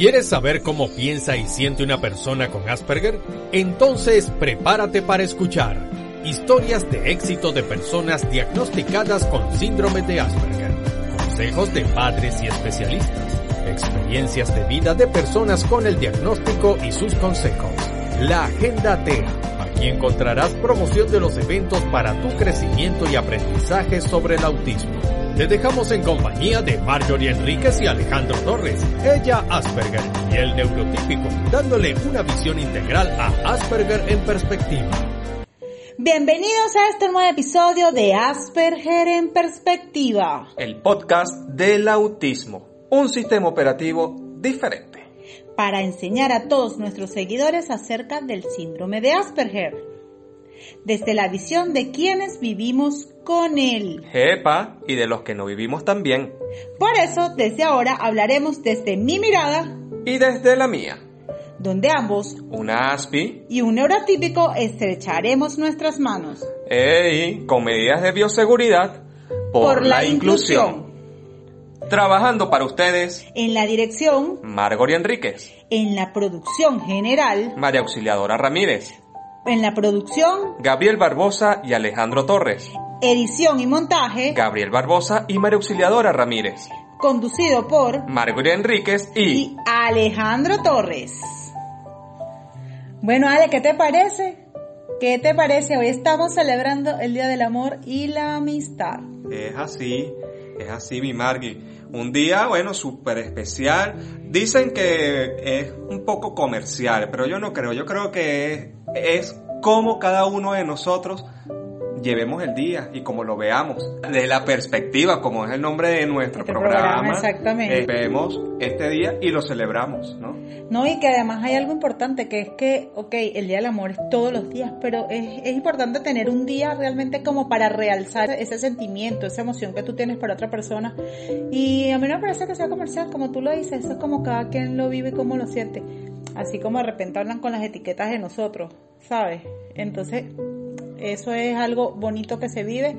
¿Quieres saber cómo piensa y siente una persona con Asperger? Entonces prepárate para escuchar historias de éxito de personas diagnosticadas con síndrome de Asperger, consejos de padres y especialistas, experiencias de vida de personas con el diagnóstico y sus consejos. La Agenda TEA y encontrarás promoción de los eventos para tu crecimiento y aprendizaje sobre el autismo. Te dejamos en compañía de Marjorie Enríquez y Alejandro Torres, ella Asperger y el neurotípico, dándole una visión integral a Asperger en perspectiva. Bienvenidos a este nuevo episodio de Asperger en perspectiva. El podcast del autismo, un sistema operativo diferente para enseñar a todos nuestros seguidores acerca del síndrome de Asperger, desde la visión de quienes vivimos con él. Jepa, y de los que no vivimos también. Por eso, desde ahora hablaremos desde mi mirada y desde la mía donde ambos, una ASPI y un neurotípico, estrecharemos nuestras manos. ¡Ey! Con medidas de bioseguridad por, la, inclusión. Trabajando para ustedes. En la dirección. Margoria Enríquez. En la producción general. María Auxiliadora Ramírez. En la producción. Gabriel Barbosa y Alejandro Torres. Edición y montaje. Gabriel Barbosa y María Auxiliadora Ramírez. Conducido por. Margoria Enríquez y, y Alejandro Torres. Bueno, Ale, ¿qué te parece? ¿Qué te parece? Hoy estamos celebrando el Día del Amor y la Amistad. Es así, es así, mi Margui. Un día, bueno, súper especial. Dicen que es un poco comercial, pero yo no creo. Yo creo que es, es como cada uno de nosotros llevemos el día y como lo veamos. Desde la perspectiva, como es el nombre de nuestro este programa, exactamente. Eh, vemos este día y lo celebramos, ¿no? No, y que además hay algo importante, que es que, ok, el Día del Amor es todos los días, pero es, es importante tener un día realmente como para realzar ese sentimiento, esa emoción que tú tienes por otra persona. Y a mí no me parece que sea comercial, como tú lo dices, eso es como cada quien lo vive y cómo lo siente. Así como de repente hablan con las etiquetas de nosotros, ¿sabes? Entonces, eso es algo bonito que se vive.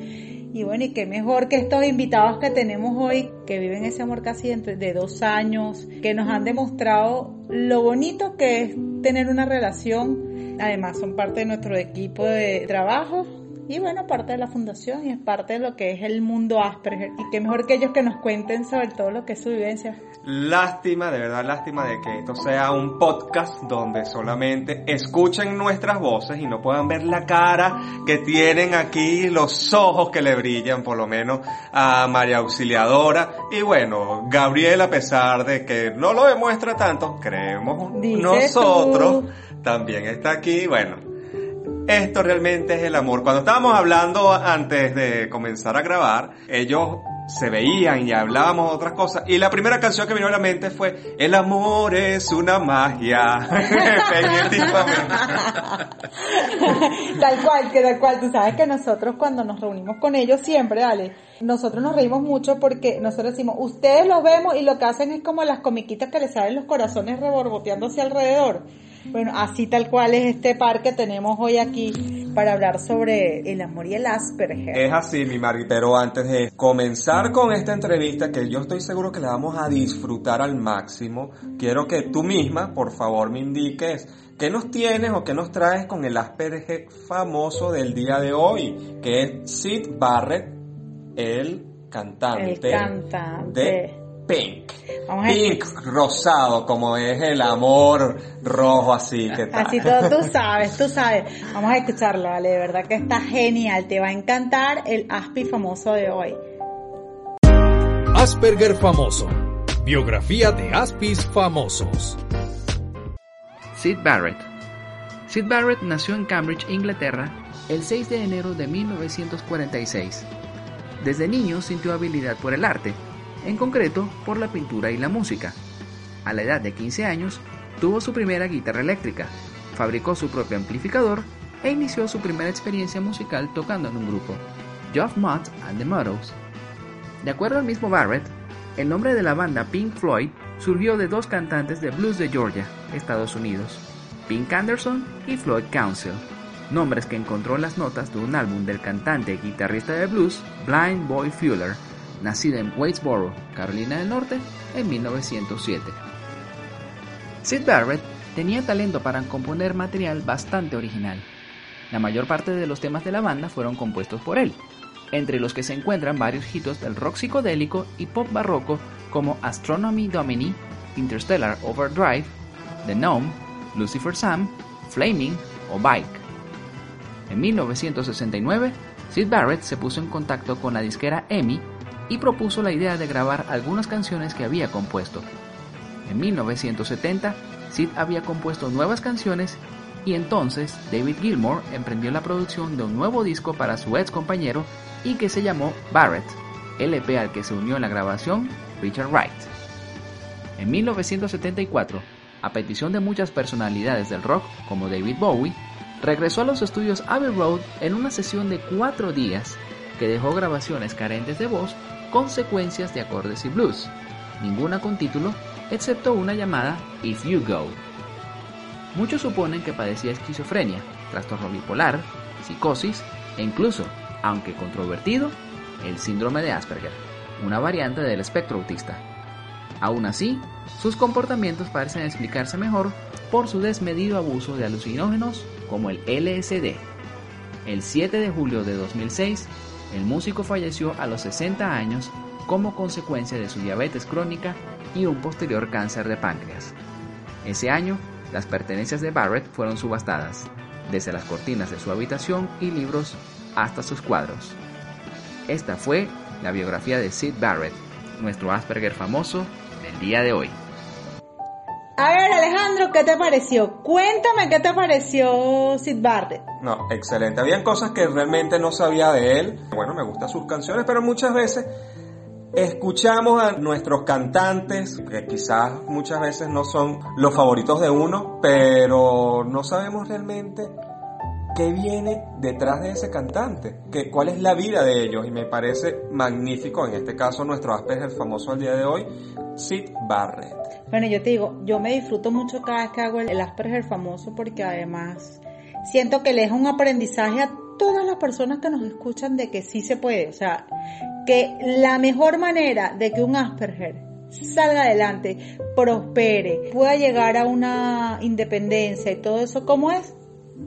Y bueno, y qué mejor que estos invitados que tenemos hoy, que viven ese amor casi de, dos años, que nos han demostrado lo bonito que es tener una relación. Además, son parte de nuestro equipo de trabajo y bueno, parte de la fundación y es parte de lo que es el mundo Asperger. Y qué mejor que ellos que nos cuenten sobre todo lo que es su vivencia. Lástima, de verdad lástima de que esto sea un podcast donde solamente escuchen nuestras voces y no puedan ver la cara que tienen aquí, los ojos que le brillan por lo menos a María Auxiliadora. Y bueno, Gabriel a pesar de que no lo demuestra tanto, creemos nosotros, también está aquí. Bueno, esto realmente es el amor. Cuando estábamos hablando antes de comenzar a grabar, ellos se veían y hablábamos otras cosas. Y la primera canción que vino a la mente fue El amor es una magia. tal cual, que tal cual. Tú sabes que nosotros cuando nos reunimos con ellos siempre, dale, nosotros nos reímos mucho porque nosotros decimos, ustedes los vemos y lo que hacen es como las comiquitas que les salen los corazones reborboteándose alrededor. Bueno, así tal cual es este par que tenemos hoy aquí para hablar sobre el amor y el Asperger. Es así, mi Margui, pero antes de comenzar con esta entrevista, que yo estoy seguro que la vamos a disfrutar al máximo, quiero que tú misma, por favor, me indiques qué nos tienes o qué nos traes con el Asperger famoso del día de hoy, que es Sid Barrett, el cantante, el cantante. de Pink. Pink, rosado, como es el amor rojo así. que tal? Así todo, tú sabes, tú sabes. Vamos a escucharlo, vale, de verdad que está genial. Te va a encantar el Aspi famoso de hoy. Asperger famoso. Biografía de Aspis famosos. Sid Barrett. Sid Barrett nació en Cambridge, Inglaterra, el 6 de enero de 1946. Desde niño sintió habilidad por el arte en concreto por la pintura y la música. A la edad de 15 años, tuvo su primera guitarra eléctrica, fabricó su propio amplificador e inició su primera experiencia musical tocando en un grupo, Geoff Mott and the Muddles. De acuerdo al mismo Barrett, el nombre de la banda Pink Floyd surgió de dos cantantes de blues de Georgia, Estados Unidos, Pink Anderson y Floyd Council, nombres que encontró en las notas de un álbum del cantante y guitarrista de blues Blind Boy Fuller, nacido en Waitsboro, Carolina del Norte, en 1907. Sid Barrett tenía talento para componer material bastante original. La mayor parte de los temas de la banda fueron compuestos por él, entre los que se encuentran varios hitos del rock psicodélico y pop barroco como Astronomy Domini, Interstellar Overdrive, The Gnome, Lucifer Sam, Flaming o Bike. En 1969, Sid Barrett se puso en contacto con la disquera EMI y propuso la idea de grabar algunas canciones que había compuesto. En 1970, Sid había compuesto nuevas canciones y entonces David Gilmour emprendió la producción de un nuevo disco para su ex compañero y que se llamó Barrett, LP al que se unió en la grabación Richard Wright. En 1974, a petición de muchas personalidades del rock como David Bowie, regresó a los estudios Abbey Road en una sesión de cuatro días que dejó grabaciones carentes de voz con secuencias de acordes y blues, ninguna con título, excepto una llamada If You Go. Muchos suponen que padecía esquizofrenia, trastorno bipolar, psicosis e incluso, aunque controvertido, el síndrome de Asperger, una variante del espectro autista. Aún así, sus comportamientos parecen explicarse mejor por su desmedido abuso de alucinógenos como el LSD. El 7 de julio de 2006, el músico falleció a los 60 años como consecuencia de su diabetes crónica y un posterior cáncer de páncreas. Ese año, las pertenencias de Barrett fueron subastadas, desde las cortinas de su habitación y libros hasta sus cuadros. Esta fue la biografía de Sid Barrett, nuestro Asperger famoso del día de hoy. A ver, Alejandro, ¿qué te pareció? Cuéntame qué te pareció Sid Barrett. No, excelente. Habían cosas que realmente no sabía de él. Bueno, me gustan sus canciones, pero muchas veces escuchamos a nuestros cantantes, que quizás muchas veces no son los favoritos de uno, pero no sabemos realmente qué viene detrás de ese cantante, que, cuál es la vida de ellos. Y me parece magnífico, en este caso, nuestro Asperger famoso al día de hoy, Sid Barrett. Bueno, yo te digo, yo me disfruto mucho cada vez que hago el, el Asperger famoso porque además siento que le es un aprendizaje a todas las personas que nos escuchan de que sí se puede. O sea, que la mejor manera de que un Asperger salga adelante, prospere, pueda llegar a una independencia y todo eso, ¿cómo es?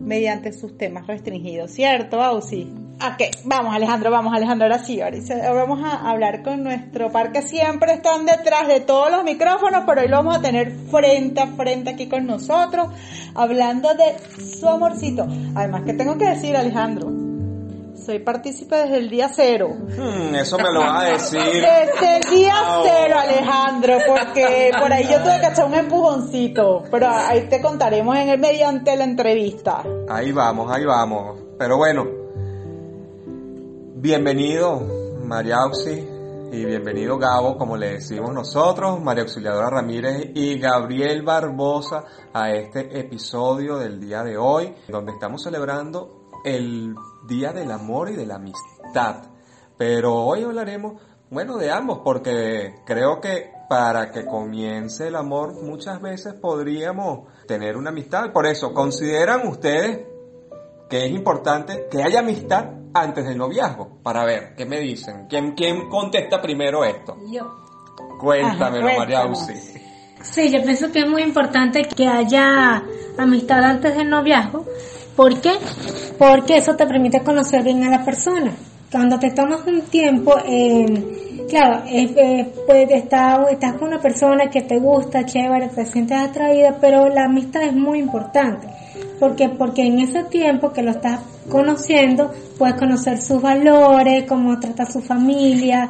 Mediante sus temas restringidos, ¿cierto, Ausi? Ok, vamos Alejandro, vamos Alejandro, ahora sí, ahora vamos a hablar con nuestro par que siempre están detrás de todos los micrófonos, pero hoy lo vamos a tener frente a frente aquí con nosotros, hablando de su amorcito. Además que tengo que decir Alejandro, soy partícipe desde el día cero. Hmm, eso me lo va a decir. Desde el día cero, Alejandro, porque por ahí yo tuve que echar un empujoncito, pero ahí te contaremos en el mediante la entrevista. Ahí vamos, ahí vamos. Pero bueno, bienvenido María Auxi y bienvenido Gabo, como le decimos nosotros, María Auxiliadora Ramírez y Gabriel Barbosa a este episodio del día de hoy, donde estamos celebrando el Día del Amor y de la Amistad. Pero hoy hablaremos, bueno, de ambos, porque creo que para que comience el amor muchas veces podríamos tener una amistad. Por eso, ¿consideran ustedes que es importante que haya amistad antes del noviazgo? Para ver, ¿qué me dicen? ¿Quién, quién contesta primero esto? Yo. Cuéntamelo, Ajá, María. Auxi. Sí, yo pienso que es muy importante que haya amistad antes del noviazgo. ¿Por qué? Porque eso te permite conocer bien a la persona. Cuando te tomas un tiempo, eh, claro, eh, pues está- estás con una persona que te gusta, chévere, te sientes atraída, pero la amistad es muy importante. Porque, porque en ese tiempo que lo estás conociendo, puedes conocer sus valores, cómo trata su familia,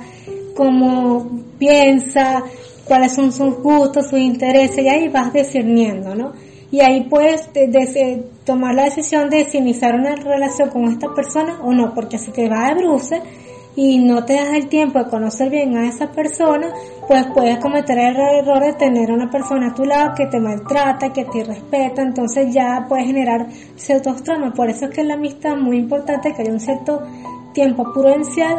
cómo piensa, cuáles son sus gustos, sus intereses, y ahí vas discerniendo, ¿no? Y ahí puedes de- de- tomar la decisión de si iniciar una relación con esta persona o no, porque si te va de bruces, y no te das el tiempo de conocer bien a esa persona, pues puedes cometer el error de tener a una persona a tu lado que te maltrata, que te respeta, entonces ya puede generar ciertos traumas. Por eso es que la amistad es muy importante que haya un cierto tiempo prudencial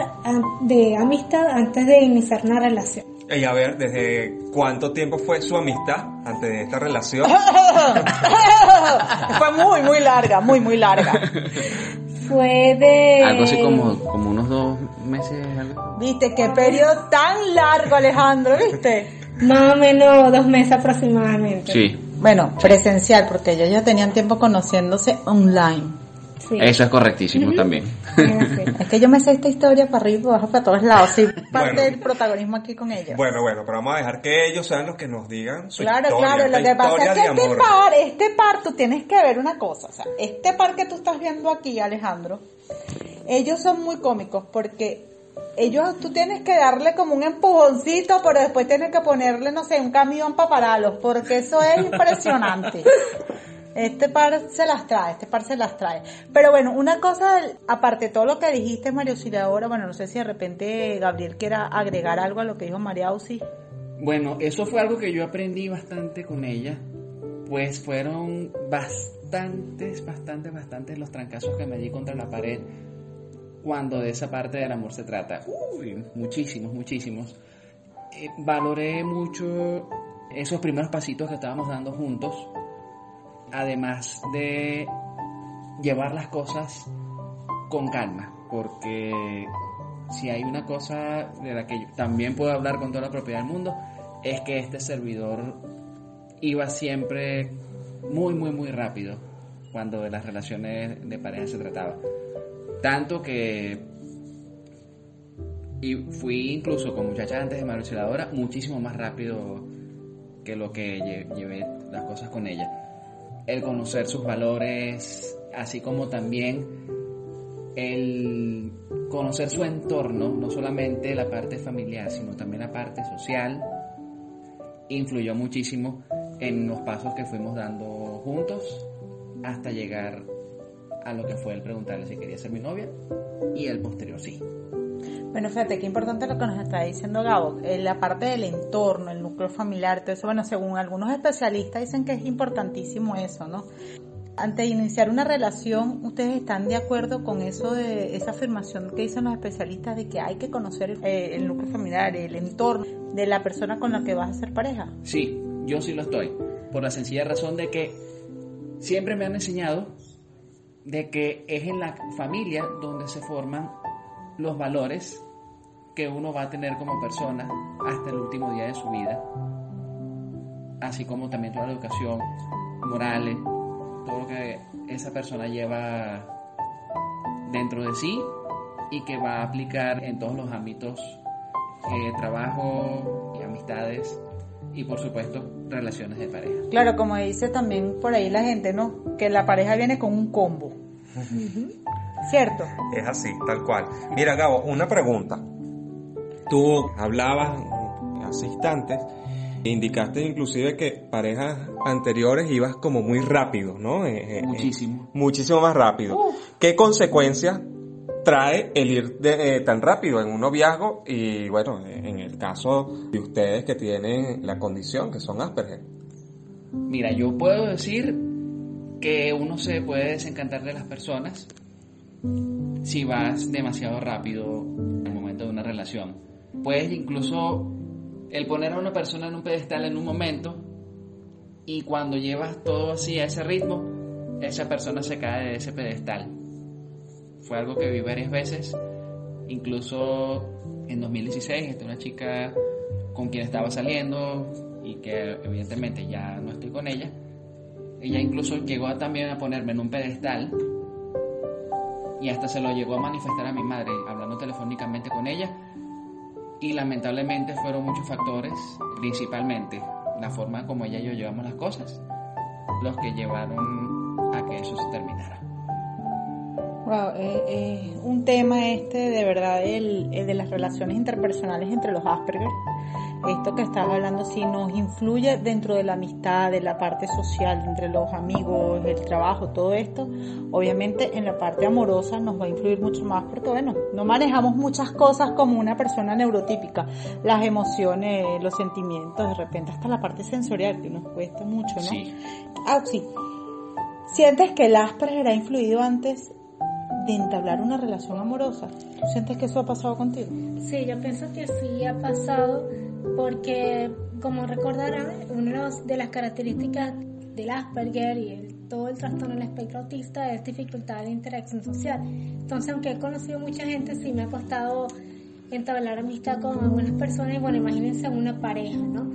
de amistad antes de iniciar una relación. Y a ver, ¿desde cuánto tiempo fue su amistad antes de esta relación? fue muy, muy larga, muy, muy larga. Fue de... Algo así como, como unos dos meses. Algo. ¿Viste? Qué periodo tan largo, Alejandro, ¿viste? Más o menos dos meses aproximadamente. Sí. Bueno, presencial, porque ellos ya tenían tiempo conociéndose online. Eso es correctísimo también. es que yo me sé esta historia para arriba y para abajo, para todos lados. Sí, parte del protagonismo aquí con ellos. Bueno, bueno, pero vamos a dejar que ellos sean los que nos digan su claro, historia. Claro, lo que pasa es que este par, este par, tú tienes que ver una cosa. O sea, este par que tú estás viendo aquí, Alejandro, ellos son muy cómicos porque ellos, tú tienes que darle como un empujoncito, pero después tienes que ponerle, no sé, un camión para pararlos, porque eso es impresionante. Este par se las trae, este par se las trae. Pero bueno, una cosa, aparte de todo lo que dijiste, Mario ahora bueno, no sé si de repente Gabriel quiera agregar algo a lo que dijo María Uzi. Bueno, eso fue algo que yo aprendí bastante con ella, pues fueron bastantes, bastantes, bastantes los trancazos que me di contra la pared cuando de esa parte del amor se trata. Muchísimos, muchísimos. Eh, valoré mucho esos primeros pasitos que estábamos dando juntos además de llevar las cosas con calma, porque si hay una cosa de la que también puedo hablar con toda la propiedad del mundo, es que este servidor iba siempre muy, muy, muy rápido cuando de las relaciones de pareja se trataba. Tanto que y fui incluso con muchachas antes de Mario muchísimo más rápido que lo que llevé las cosas con ella el conocer sus valores, así como también el conocer su entorno, no solamente la parte familiar, sino también la parte social, influyó muchísimo en los pasos que fuimos dando juntos hasta llegar a lo que fue el preguntarle si quería ser mi novia y el posterior sí. Bueno, fíjate qué importante lo que nos está diciendo Gabo, eh, la parte del entorno, el núcleo familiar, todo eso, bueno, según algunos especialistas dicen que es importantísimo eso, ¿no? Antes de iniciar una relación, ¿ustedes están de acuerdo con eso de esa afirmación que dicen los especialistas de que hay que conocer eh, el núcleo familiar, el entorno de la persona con la que vas a ser pareja? Sí, yo sí lo estoy, por la sencilla razón de que siempre me han enseñado de que es en la familia donde se forman los valores que uno va a tener como persona hasta el último día de su vida, así como también toda la educación, morales, todo lo que esa persona lleva dentro de sí y que va a aplicar en todos los ámbitos, eh, trabajo y amistades y por supuesto relaciones de pareja. Claro, como dice también por ahí la gente, ¿no? Que la pareja viene con un combo. ¿Cierto? Es así, tal cual. Mira, Gabo, una pregunta. Tú hablabas hace instantes, indicaste inclusive que parejas anteriores ibas como muy rápido, ¿no? Eh, eh, muchísimo. muchísimo más rápido. ¿Qué consecuencias trae el ir de, eh, tan rápido en un noviazgo y bueno, en el caso de ustedes que tienen la condición, que son Asperger? Mira, yo puedo decir que uno se puede desencantar de las personas si vas demasiado rápido en el momento de una relación puedes incluso el poner a una persona en un pedestal en un momento y cuando llevas todo así a ese ritmo, esa persona se cae de ese pedestal. Fue algo que vi varias veces, incluso en 2016, esta una chica con quien estaba saliendo y que evidentemente ya no estoy con ella. Ella incluso llegó también a ponerme en un pedestal y hasta se lo llegó a manifestar a mi madre hablando telefónicamente con ella y lamentablemente fueron muchos factores, principalmente la forma como ella y yo llevamos las cosas, los que llevaron a que eso se terminara. Wow, eh, eh, un tema este de verdad el, de las relaciones interpersonales entre los Asperger esto que estás hablando, si nos influye dentro de la amistad, de la parte social, entre los amigos, el trabajo, todo esto, obviamente en la parte amorosa nos va a influir mucho más porque, bueno, no manejamos muchas cosas como una persona neurotípica, las emociones, los sentimientos, de repente hasta la parte sensorial que nos cuesta mucho, ¿no? Sí. Ah, sí. ¿Sientes que el Asperger ha influido antes de entablar una relación amorosa? ¿Tú sientes que eso ha pasado contigo? Sí, yo pienso que sí ha pasado porque, como recordarán, una de las características del Asperger y el- todo el trastorno del espectro autista es dificultad de interacción social. Entonces, aunque he conocido mucha gente, sí me ha costado entablar amistad con algunas personas y bueno, imagínense una pareja, ¿no?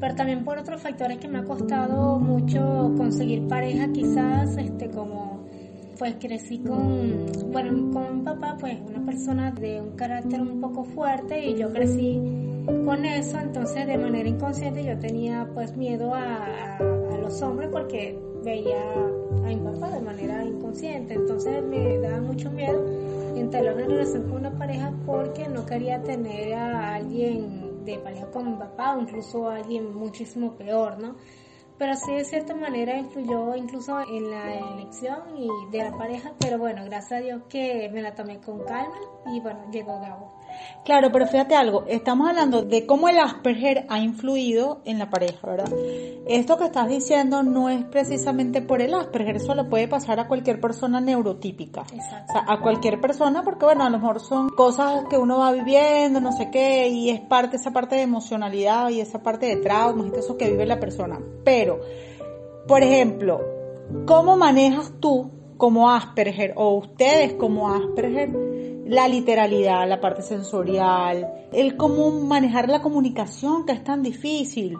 Pero también por otros factores que me ha costado mucho conseguir pareja, quizás este como pues crecí con, bueno, con mi papá, pues una persona de un carácter un poco fuerte y yo crecí con eso, entonces de manera inconsciente yo tenía pues miedo a, los hombres porque veía a mi papá de manera inconsciente, entonces me daba mucho miedo entablar una relación con una pareja porque no quería tener a alguien de pareja con mi papá o incluso a alguien muchísimo peor, ¿no? Pero sí de cierta manera influyó incluso en la elección y de la pareja, pero bueno, gracias a Dios que me la tomé con calma y bueno, llegó Gabo. Claro, pero fíjate algo, estamos hablando de cómo el Asperger ha influido en la pareja, ¿verdad? Esto que estás diciendo no es precisamente por el Asperger, eso le puede pasar a cualquier persona neurotípica. Exacto. O sea, a cualquier persona, porque bueno, a lo mejor son cosas que uno va viviendo, no sé qué, y es parte, esa parte de emocionalidad y esa parte de traumas y todo eso que vive la persona. Pero, por ejemplo, ¿cómo manejas tú como Asperger o ustedes como Asperger la literalidad, la parte sensorial, el cómo manejar la comunicación que es tan difícil?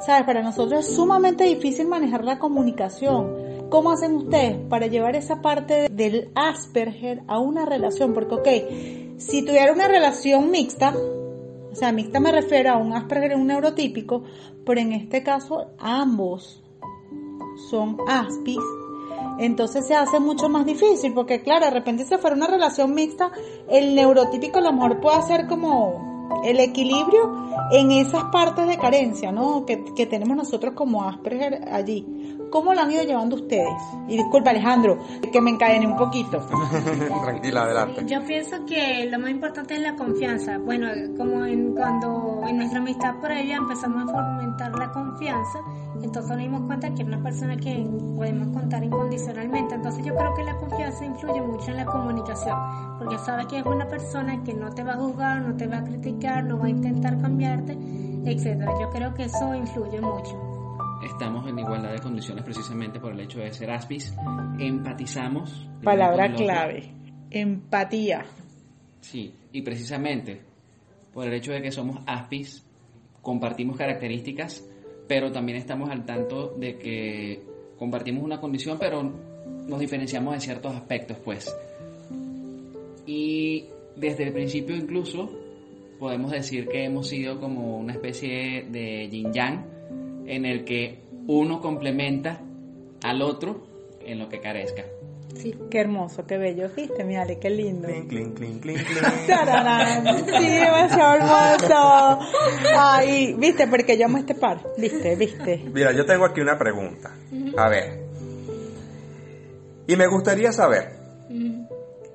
¿Sabes? Para nosotros es sumamente difícil manejar la comunicación. ¿Cómo hacen ustedes para llevar esa parte del Asperger a una relación? Porque, ok, si tuviera una relación mixta, o sea, mixta me refiero a un Asperger y un neurotípico, pero en este caso ambos son Aspis, entonces se hace mucho más difícil, porque claro, de repente si fuera una relación mixta, el neurotípico a lo mejor puede hacer como el equilibrio en esas partes de carencia, ¿no? Que, que tenemos nosotros como Asperger allí. ¿Cómo lo han ido llevando ustedes? Y disculpa Alejandro, que me encadené un poquito. Tranquila, adelante. Yo pienso que lo más importante es la confianza. Bueno, como en, cuando en nuestra amistad por ella empezamos a fomentar la confianza, entonces nos dimos cuenta que era una persona que podemos contar incondicionalmente. Entonces yo creo que la confianza influye mucho en la comunicación, porque sabe que es una persona que no te va a juzgar, no te va a criticar, no va a intentar cambiarte, etcétera. Yo creo que eso influye mucho. Estamos en igualdad de condiciones precisamente por el hecho de ser aspis. Empatizamos. Palabra clave, empatía. Sí, y precisamente por el hecho de que somos aspis, compartimos características, pero también estamos al tanto de que compartimos una condición, pero nos diferenciamos en ciertos aspectos, pues. Y desde el principio incluso podemos decir que hemos sido como una especie de yin yang en el que uno complementa al otro en lo que carezca. Sí. Qué hermoso, qué bello, ¿viste? Mírale, qué lindo. Clink, clink, clink, clink, clink. Tararán. Sí, demasiado hermoso. Ay, viste, porque yo amo este par. Viste, viste. Mira, yo tengo aquí una pregunta. A ver. Y me gustaría saber,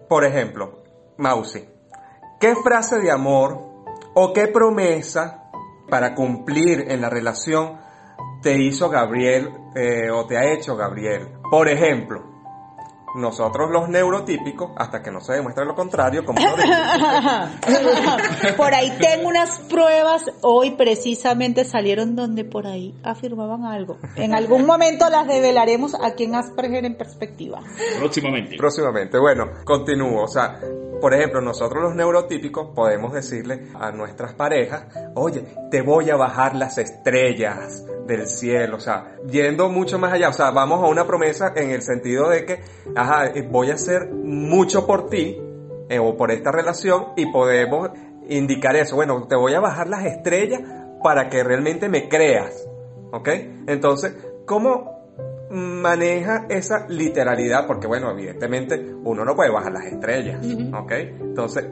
por ejemplo, Mausi, ¿qué frase de amor o qué promesa para cumplir en la relación te hizo Gabriel eh, o te ha hecho Gabriel? Por ejemplo, nosotros los neurotípicos, hasta que no se demuestre lo contrario, como Por ahí tengo unas pruebas, hoy precisamente salieron donde por ahí afirmaban algo. En algún momento las develaremos aquí en Asperger en perspectiva. Próximamente. Próximamente. Bueno, continúo. O sea, por ejemplo, nosotros los neurotípicos podemos decirle a nuestras parejas, oye, te voy a bajar las estrellas del cielo. O sea, yendo mucho más allá. O sea, vamos a una promesa en el sentido de que, ajá, eh, voy a hacer mucho por ti eh, o por esta relación y podemos indicar eso. Bueno, te voy a bajar las estrellas para que realmente me creas. ¿Ok? Entonces, ¿cómo maneja esa literalidad, porque bueno, evidentemente uno no puede bajar las estrellas, ¿ok? Entonces,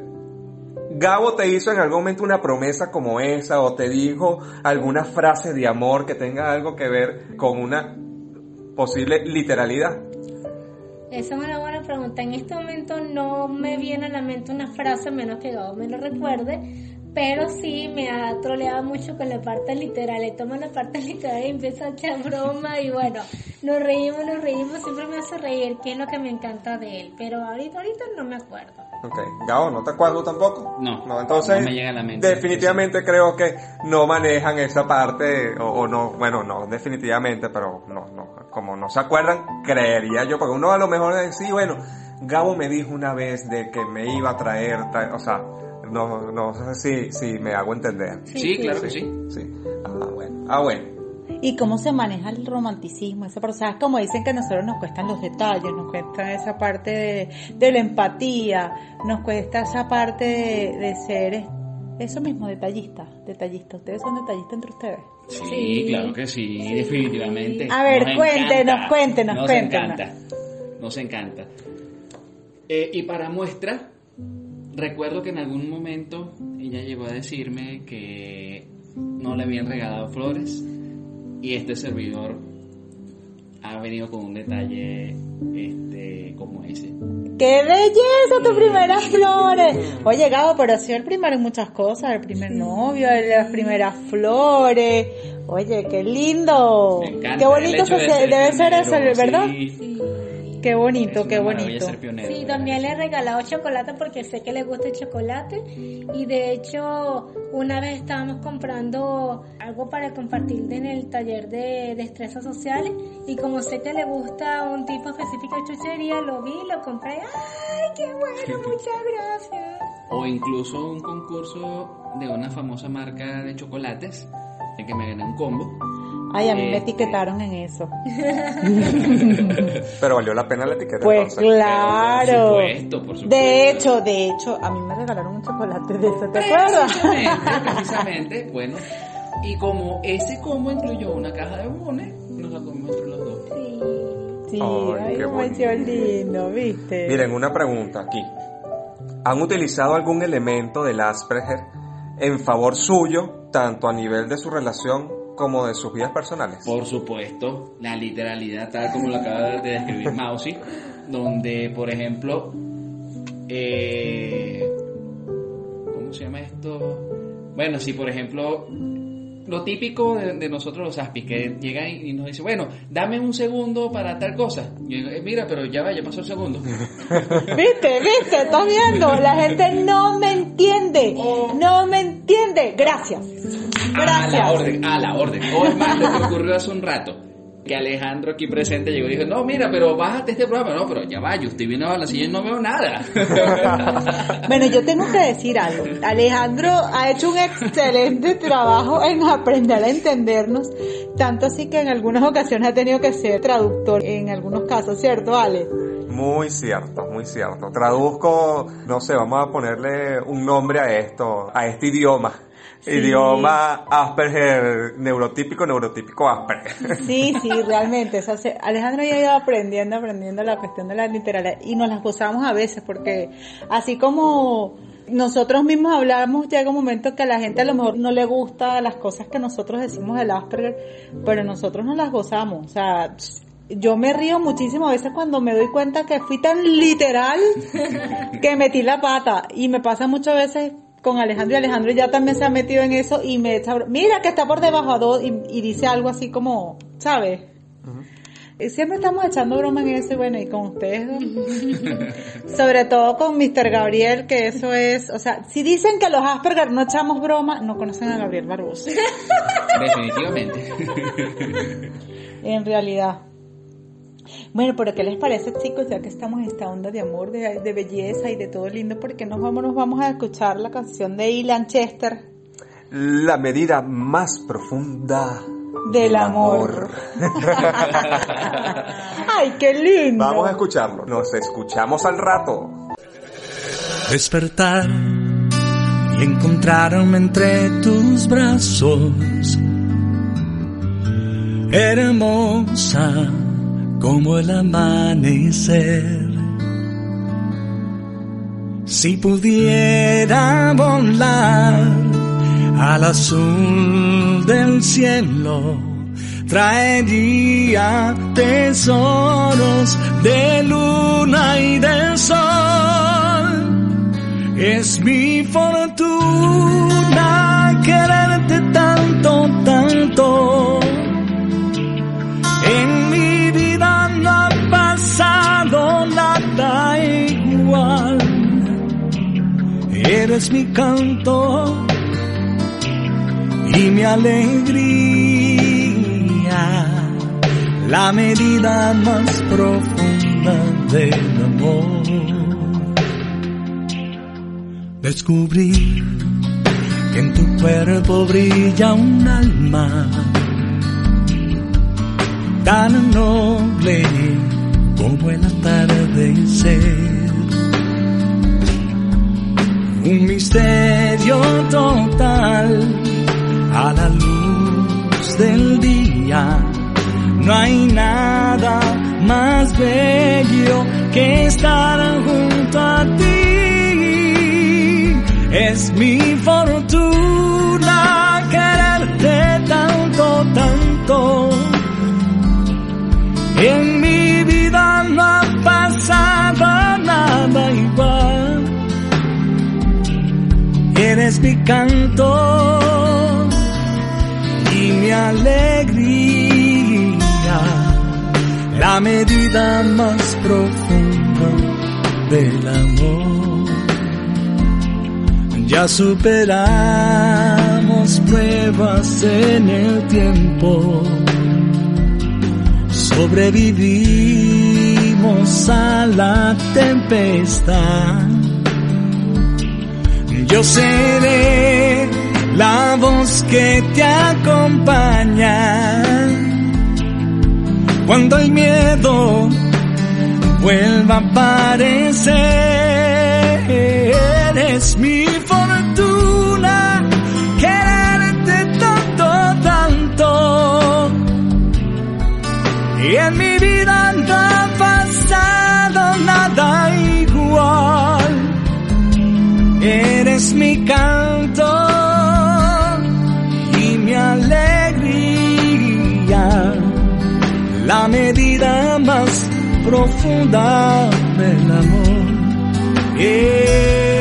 Gabo te hizo en algún momento una promesa como esa o te dijo alguna frase de amor que tenga algo que ver con una posible literalidad. Esa es una buena pregunta. En este momento no me viene a la mente una frase, menos que Gabo me lo recuerde, pero sí me ha troleado mucho con la parte literal. Le toma la parte literal y empieza a echar broma y bueno, nos reímos, nos reímos, siempre me hace reír, que es lo que me encanta de él. Pero ahorita, ahorita no me acuerdo. Ok, Gabo, ¿no te acuerdo tampoco? No, No, entonces no me llega a la mente. definitivamente creo que no manejan esa parte o, o no, bueno, no, definitivamente, pero no, no, como no se acuerdan, creería yo, porque uno a lo mejor dice, sí, bueno, Gabo me dijo una vez de que me iba a traer, tra- o sea, no, no sé si, si me hago entender. Sí, claro que sí. Sí. Ah, bueno. Ah, bueno. ¿Y cómo se maneja el romanticismo? Parte, ¿sabes? Como dicen que a nosotros nos cuestan los detalles, nos cuesta esa parte de, de la empatía, nos cuesta esa parte de, de ser eso mismo, detallista, detallista. ¿Ustedes son detallistas entre ustedes? Sí, Sí. claro que sí, definitivamente. A ver, Nos cuéntenos, encanta. cuéntenos, Nos cuéntenos. encanta. Nos encanta. Eh, y para muestra, recuerdo que en algún momento ella llegó a decirme que no le habían regalado flores y este servidor ha venido con un detalle este como ese. ¡Qué belleza tu primera flores! Oye, Gabo, pero ha sido el primero en muchas cosas, el primer novio, las primeras flores. Oye, qué lindo. Me encanta Qué el bonito hecho se- de ser debe ser eso, ¿verdad? sí. Sí. Qué bonito, Es qué bonito. ser pionero, Sí, ¿verdad? también le he regalado chocolate porque sé que le gusta el chocolate y de hecho una vez estábamos comprando algo para compartir en el taller de destrezas sociales y como sé que le gusta un tipo específico de chuchería, lo vi, lo compré. ¡Ay, qué bueno! Muchas gracias. O incluso un concurso de una famosa marca de chocolates, en que me gané un combo. Ay, a mí me etiquetaron en eso. Pero valió la pena la etiqueta. Pues entonces. claro. Por supuesto, por supuesto. De hecho, de hecho, a mí me regalaron un chocolate de eso, ¿te acuerdas? Precisamente, precisamente, bueno. Y como ese combo incluyó una caja de bombones, nos la comimos entre los dos. Sí. Sí, Ay, ay, qué lindo, ¿viste? Miren, una pregunta aquí. ¿Han utilizado algún elemento del Asperger en favor suyo, tanto a nivel de su relación como de sus vidas personales? Por supuesto, la literalidad tal como lo acaba de describir Mausi, donde, por ejemplo, eh, ¿cómo se llama esto? Bueno, si por ejemplo, lo típico de, de nosotros los aspis, que llegan y y nos dicen, bueno, dame un segundo para tal cosa. Y yo "Eh, mira, pero ya va, ya pasó el segundo. ¿Viste? ¿Viste? ¿Estás viendo? La gente no me entiende. No me entiende. Gracias. A la Gracias. orden, a la orden. Es más, lo que ocurrió hace un rato. Que Alejandro aquí presente llegó y dijo, no, mira, pero bájate este programa. No, pero ya va, yo estoy viendo a la silla y no veo nada. Bueno, yo tengo que decir algo. Alejandro ha hecho un excelente trabajo en aprender a entendernos, tanto así que en algunas ocasiones ha tenido que ser traductor en algunos casos, ¿cierto, Ale? Muy cierto, muy cierto. Traduzco, no sé, vamos a ponerle un nombre a esto, a este idioma. Sí. Idioma Asperger, neurotípico, neurotípico Asperger. Sí, sí, realmente. eso hace- Alejandro ya ha ido aprendiendo, aprendiendo la cuestión de la literalidad y nos las gozamos a veces porque así como nosotros mismos hablamos, llega un momento que a la gente a lo mejor no le gusta las cosas que nosotros decimos del Asperger, pero nosotros nos las gozamos. O sea, yo me río muchísimo a veces cuando me doy cuenta que fui tan literal que metí la pata y me pasa muchas veces con Alejandro y Alejandro ya también se ha metido en eso y me mira que está por debajo a dos y, y dice algo así como, ¿sabes? Siempre estamos echando broma en eso y bueno, y con ustedes, sobre todo con Mr. Gabriel, que eso es, o sea, si dicen que los Asperger no echamos broma, no conocen a Gabriel Barbosa, Definitivamente. en realidad. Bueno, pero ¿qué les parece, chicos? Ya que estamos en esta onda de amor, de, de belleza y de todo lindo, ¿por qué nos vamos, nos vamos a escuchar la canción de Ilan Chester? La medida más profunda Del amor. ¡Ay, qué lindo! Vamos a escucharlo. Nos escuchamos al rato. despertar y encontrarme entre tus brazos, hermosa como el amanecer. Si pudiera volar al azul del cielo, traería tesoros de luna y del sol. Es mi fortuna quererte tanto, tanto. Eres mi canto y mi alegría, la medida más profunda del amor. Descubrí que en tu cuerpo brilla un alma tan noble como el atardecer. Un misterio total a la luz del día. No hay nada más bello que estar junto a ti. Es mi Eres mi canto y mi alegría, la medida más profunda del amor. Ya superamos pruebas en el tiempo, sobrevivimos a la tempestad. Yo seré la voz que te acompaña. Cuando el miedo vuelva a aparecer, es mi más profunda del amor. Yeah.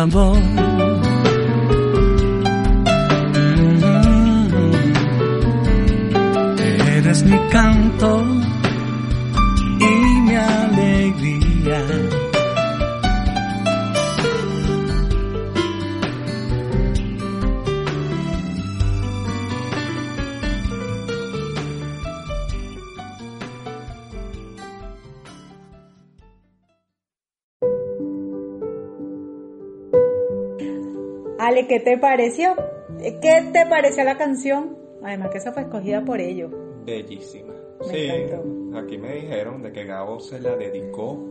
Del amor. ¿Qué te pareció? ¿Qué te pareció la canción? Además que esa fue escogida por ellos. Bellísima. Me sí, encantó. aquí me dijeron de que Gabo se la dedicó.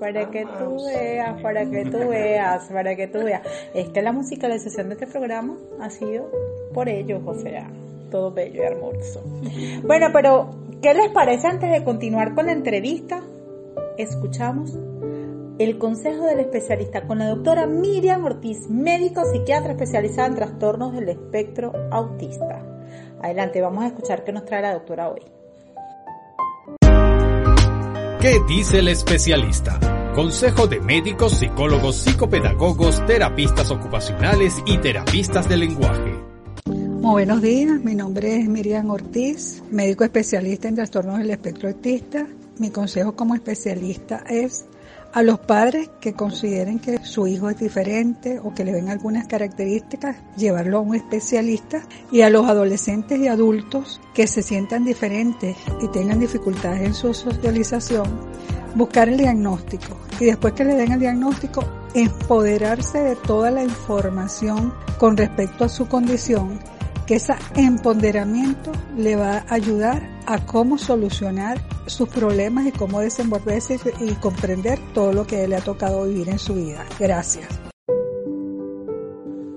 Para que tú Vamos. veas, para que tú veas, para que tú veas. Es que la musicalización de este programa ha sido por ellos, o sea, todo bello y hermoso. Bueno, pero, ¿qué les parece antes de continuar con la entrevista? Escuchamos el consejo del especialista con la doctora Miriam Ortiz, médico psiquiatra especializada en trastornos del espectro autista. Adelante, vamos a escuchar qué nos trae la doctora hoy. ¿Qué dice el especialista? Consejo de médicos, psicólogos, psicopedagogos, terapistas ocupacionales y terapistas de lenguaje. Muy buenos días, mi nombre es Miriam Ortiz, médico especialista en trastornos del espectro autista. Mi consejo como especialista es A los padres que consideren que su hijo es diferente o que le ven algunas características, llevarlo a un especialista. Y a los adolescentes y adultos que se sientan diferentes y tengan dificultades en su socialización, buscar el diagnóstico. Y después que le den el diagnóstico, empoderarse de toda la información con respecto a su condición que ese empoderamiento le va a ayudar a cómo solucionar sus problemas y cómo desenvolverse y comprender todo lo que le ha tocado vivir en su vida. Gracias.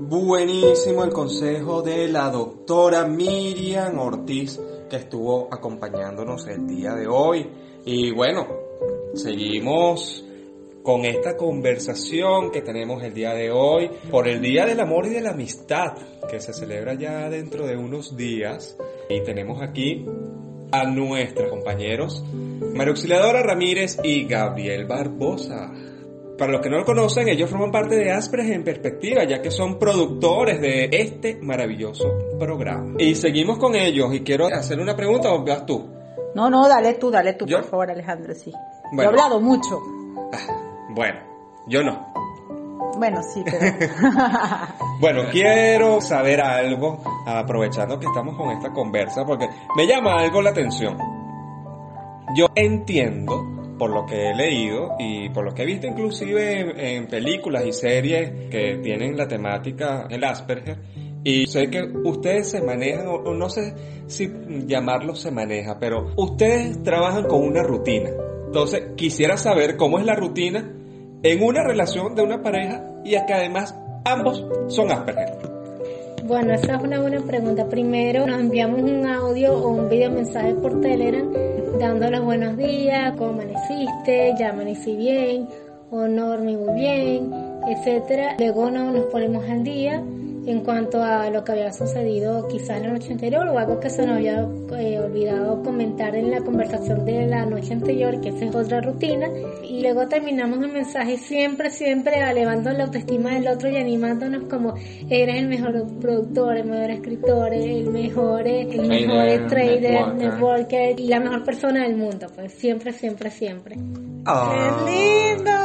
Buenísimo el consejo de la doctora Miriam Ortiz que estuvo acompañándonos el día de hoy. Y bueno, seguimos con esta conversación que tenemos el día de hoy por el Día del Amor y de la Amistad que se celebra ya dentro de unos días. Y tenemos aquí a nuestros compañeros María Auxiliadora Ramírez y Gabriel Barbosa. Para los que no lo conocen, ellos forman parte de Aspres en Perspectiva, ya que son productores de este maravilloso programa. Y seguimos con ellos y quiero hacer una pregunta, ¿o vas tú? No, no, dale tú, dale tú, ¿Yo? por favor, Alejandro, sí. Yo he hablado mucho. Bueno, yo no. Bueno, sí, pero... Bueno, quiero saber algo, aprovechando que estamos con esta conversa, porque me llama algo la atención. Yo entiendo, por lo que he leído y por lo que he visto inclusive en, en películas y series que tienen la temática el Asperger, y sé que ustedes se manejan, o no sé si llamarlo se maneja, pero ustedes trabajan con una rutina. Entonces, quisiera saber cómo es la rutina en una relación de una pareja y que además ambos son Asperger. Bueno, esa es una buena pregunta. Primero nos enviamos un audio o un video mensaje por Telegram dando los buenos días, cómo amaneciste, ya amanecí bien o no dormí muy bien, etcétera. Luego no, nos ponemos al día en cuanto a lo que había sucedido quizás la noche anterior o algo que se nos había eh, olvidado comentar en la conversación de la noche anterior, que esa es otra rutina. Y luego terminamos el mensaje siempre, siempre elevando la autoestima del otro y animándonos como eres el mejor productor, el mejor escritor, el mejor, el mejor trader, networker. networker y la mejor persona del mundo. Pues siempre, siempre, siempre. ¡Qué lindo!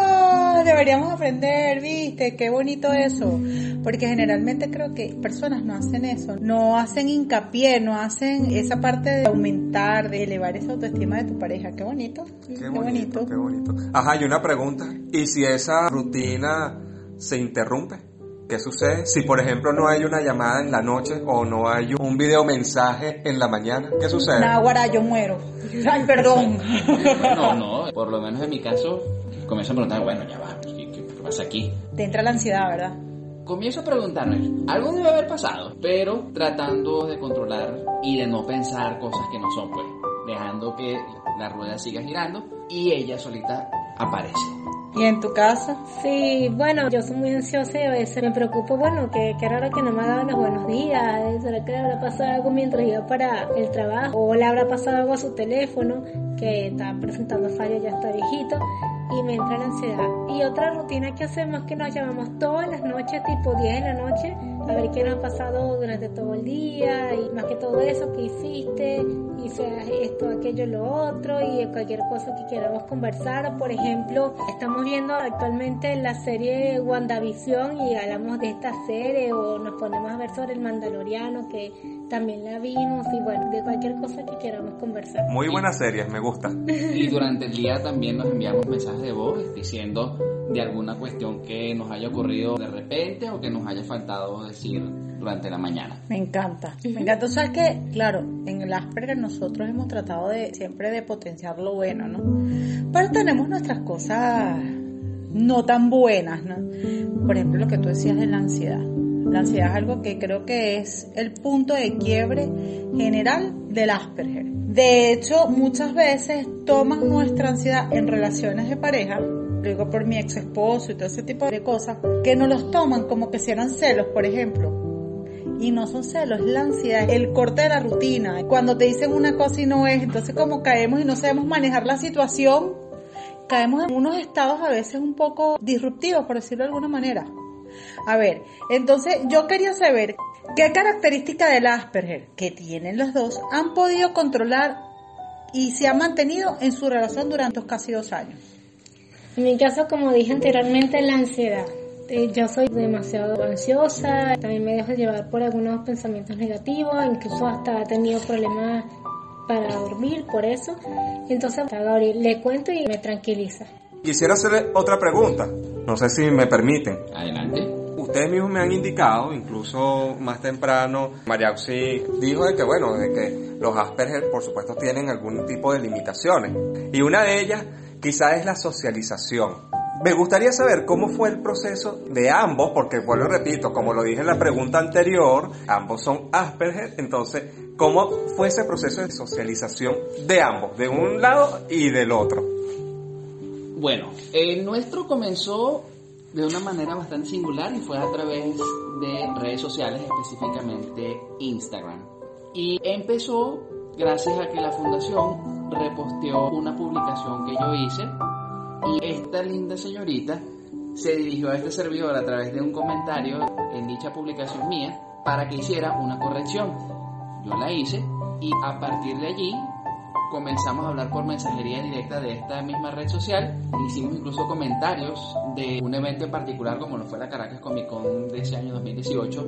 Deberíamos aprender, ¿viste? Qué bonito eso. Porque generalmente creo que personas no hacen eso. No hacen hincapié, no hacen esa parte de aumentar, de elevar esa autoestima de tu pareja. Qué bonito. Qué bonito, qué bonito. Ajá, y una pregunta. ¿Y si esa rutina se interrumpe? ¿Qué sucede? Si por ejemplo no hay una llamada en la noche o no hay un video mensaje en la mañana, ¿qué sucede? Naguará, yo muero. Ay, perdón. No, no, por lo menos en mi caso, comienzo a preguntar, bueno, ya va, ¿qué, qué- qué pasa aquí? Te entra la ansiedad, ¿verdad? Comienzo a preguntarme, algo debe haber pasado, pero tratando de controlar y de no pensar cosas que no son, pues, dejando que la rueda siga girando y ella solita aparece. ¿Y en tu caso? Sí, bueno, yo soy muy ansiosa y a veces me preocupo, bueno, que, que raro que no me ha dado los buenos días, ¿será que le habrá pasado algo mientras iba para el trabajo? ¿O le habrá pasado algo a su teléfono, que está presentando fallo, ya está viejito? Y me entra la ansiedad. Y otra rutina que hacemos es que nos llamamos todas las noches, tipo 10 de la noche, a ver qué nos ha pasado durante todo el día y más que todo eso, qué hiciste, hice esto, aquello, lo otro y cualquier cosa que queramos conversar. Por ejemplo, estamos viendo actualmente la serie WandaVision y hablamos de esta serie o nos ponemos a ver sobre el Mandaloriano que también la vimos y bueno, de cualquier cosa que queramos conversar. Muy buenas series, me gusta. Y durante el día también nos enviamos mensajes de voz diciendo de alguna cuestión que nos haya ocurrido de repente o que nos haya faltado decir durante la mañana. Me encanta, me encanta. O sea que, claro, en el Asperger nosotros hemos tratado de siempre de potenciar lo bueno, ¿no? Pero tenemos nuestras cosas no tan buenas, ¿no? Por ejemplo, lo que tú decías de la ansiedad. La ansiedad es algo que creo que es el punto de quiebre general del Asperger. De hecho, muchas veces toman nuestra ansiedad en relaciones de pareja digo por mi ex esposo y todo ese tipo de cosas, que no los toman como que si eran celos, por ejemplo. Y no son celos, es la ansiedad, el corte de la rutina. Cuando te dicen una cosa y no es, entonces como caemos y no sabemos manejar la situación, caemos en unos estados a veces un poco disruptivos, por decirlo de alguna manera. A ver, entonces yo quería saber qué característica del Asperger que tienen los dos han podido controlar y se han mantenido en su relación durante casi dos años. En mi caso, como dije anteriormente, la ansiedad. Eh, yo soy demasiado ansiosa, también me dejo llevar por algunos pensamientos negativos, incluso hasta he tenido problemas para dormir por eso. Entonces a Gabriel le cuento y me tranquiliza. Quisiera hacerle otra pregunta, no sé si me permiten. Adelante. Ustedes mismos me han indicado, incluso más temprano, María Auxi dijo de que, bueno, de que los Asperger, por supuesto, tienen algún tipo de limitaciones. Y una de ellas, quizás, es la socialización. Me gustaría saber cómo fue el proceso de ambos, porque vuelvo y repito, como lo dije en la pregunta anterior, ambos son Asperger, entonces, ¿cómo fue ese proceso de socialización de ambos, de un lado y del otro? Bueno, el nuestro comenzó de una manera bastante singular y fue a través de redes sociales, específicamente Instagram. Y empezó gracias a que la fundación reposteó una publicación que yo hice y esta linda señorita se dirigió a este servidor a través de un comentario en dicha publicación mía para que hiciera una corrección. Yo la hice y a partir de allí comenzamos a hablar por mensajería directa de esta misma red social. Hicimos incluso comentarios de un evento en particular como lo fue la Caracas Comic Con de ese año 2018,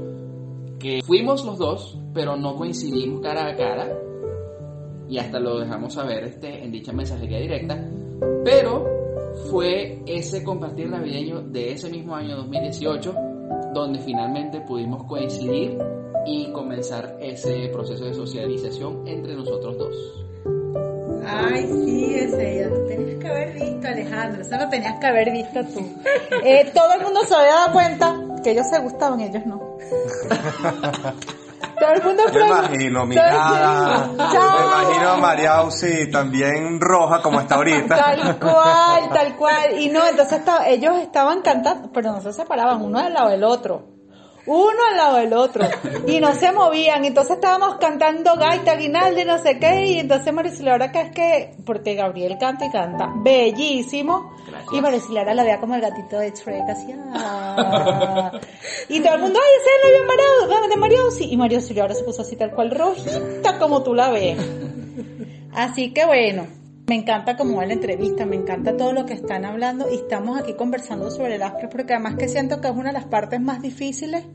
que fuimos los dos, pero no coincidimos cara a cara y hasta lo dejamos saber este, en dicha mensajería directa. Pero fue ese compartir navideño de ese mismo año 2018 donde finalmente pudimos coincidir y comenzar ese proceso de socialización entre nosotros dos. Ay, sí, ese ya lo tenías que haber visto, Alejandro. Eso lo tenías que haber visto tú. Eh, todo el mundo se había dado cuenta que ellos se gustaban, ellos no. Todo el mundo Me imagino, mirada. Me imagino a María Auxi también roja como está ahorita. Tal cual, tal cual. Y no, entonces estaba- ellos estaban cantando, pero no se separaban uno al lado del otro. Uno al lado del otro. Y no se movían. Entonces estábamos cantando gaita, guinalde, no sé qué. Y entonces Maricilara, que es que, porque Gabriel canta y canta, bellísimo. Gracias. Y Maricilara la veía como el gatito de Shrek, así. ah. Y todo el mundo, ay, ese es el novio Mario, de Mario sí. Y Mario ahora se puso así tal cual rojita como tú la ves. Así que bueno, me encanta cómo va la entrevista, me encanta todo lo que están hablando y estamos aquí conversando sobre el Asperger porque además que siento que es una de las partes más difíciles.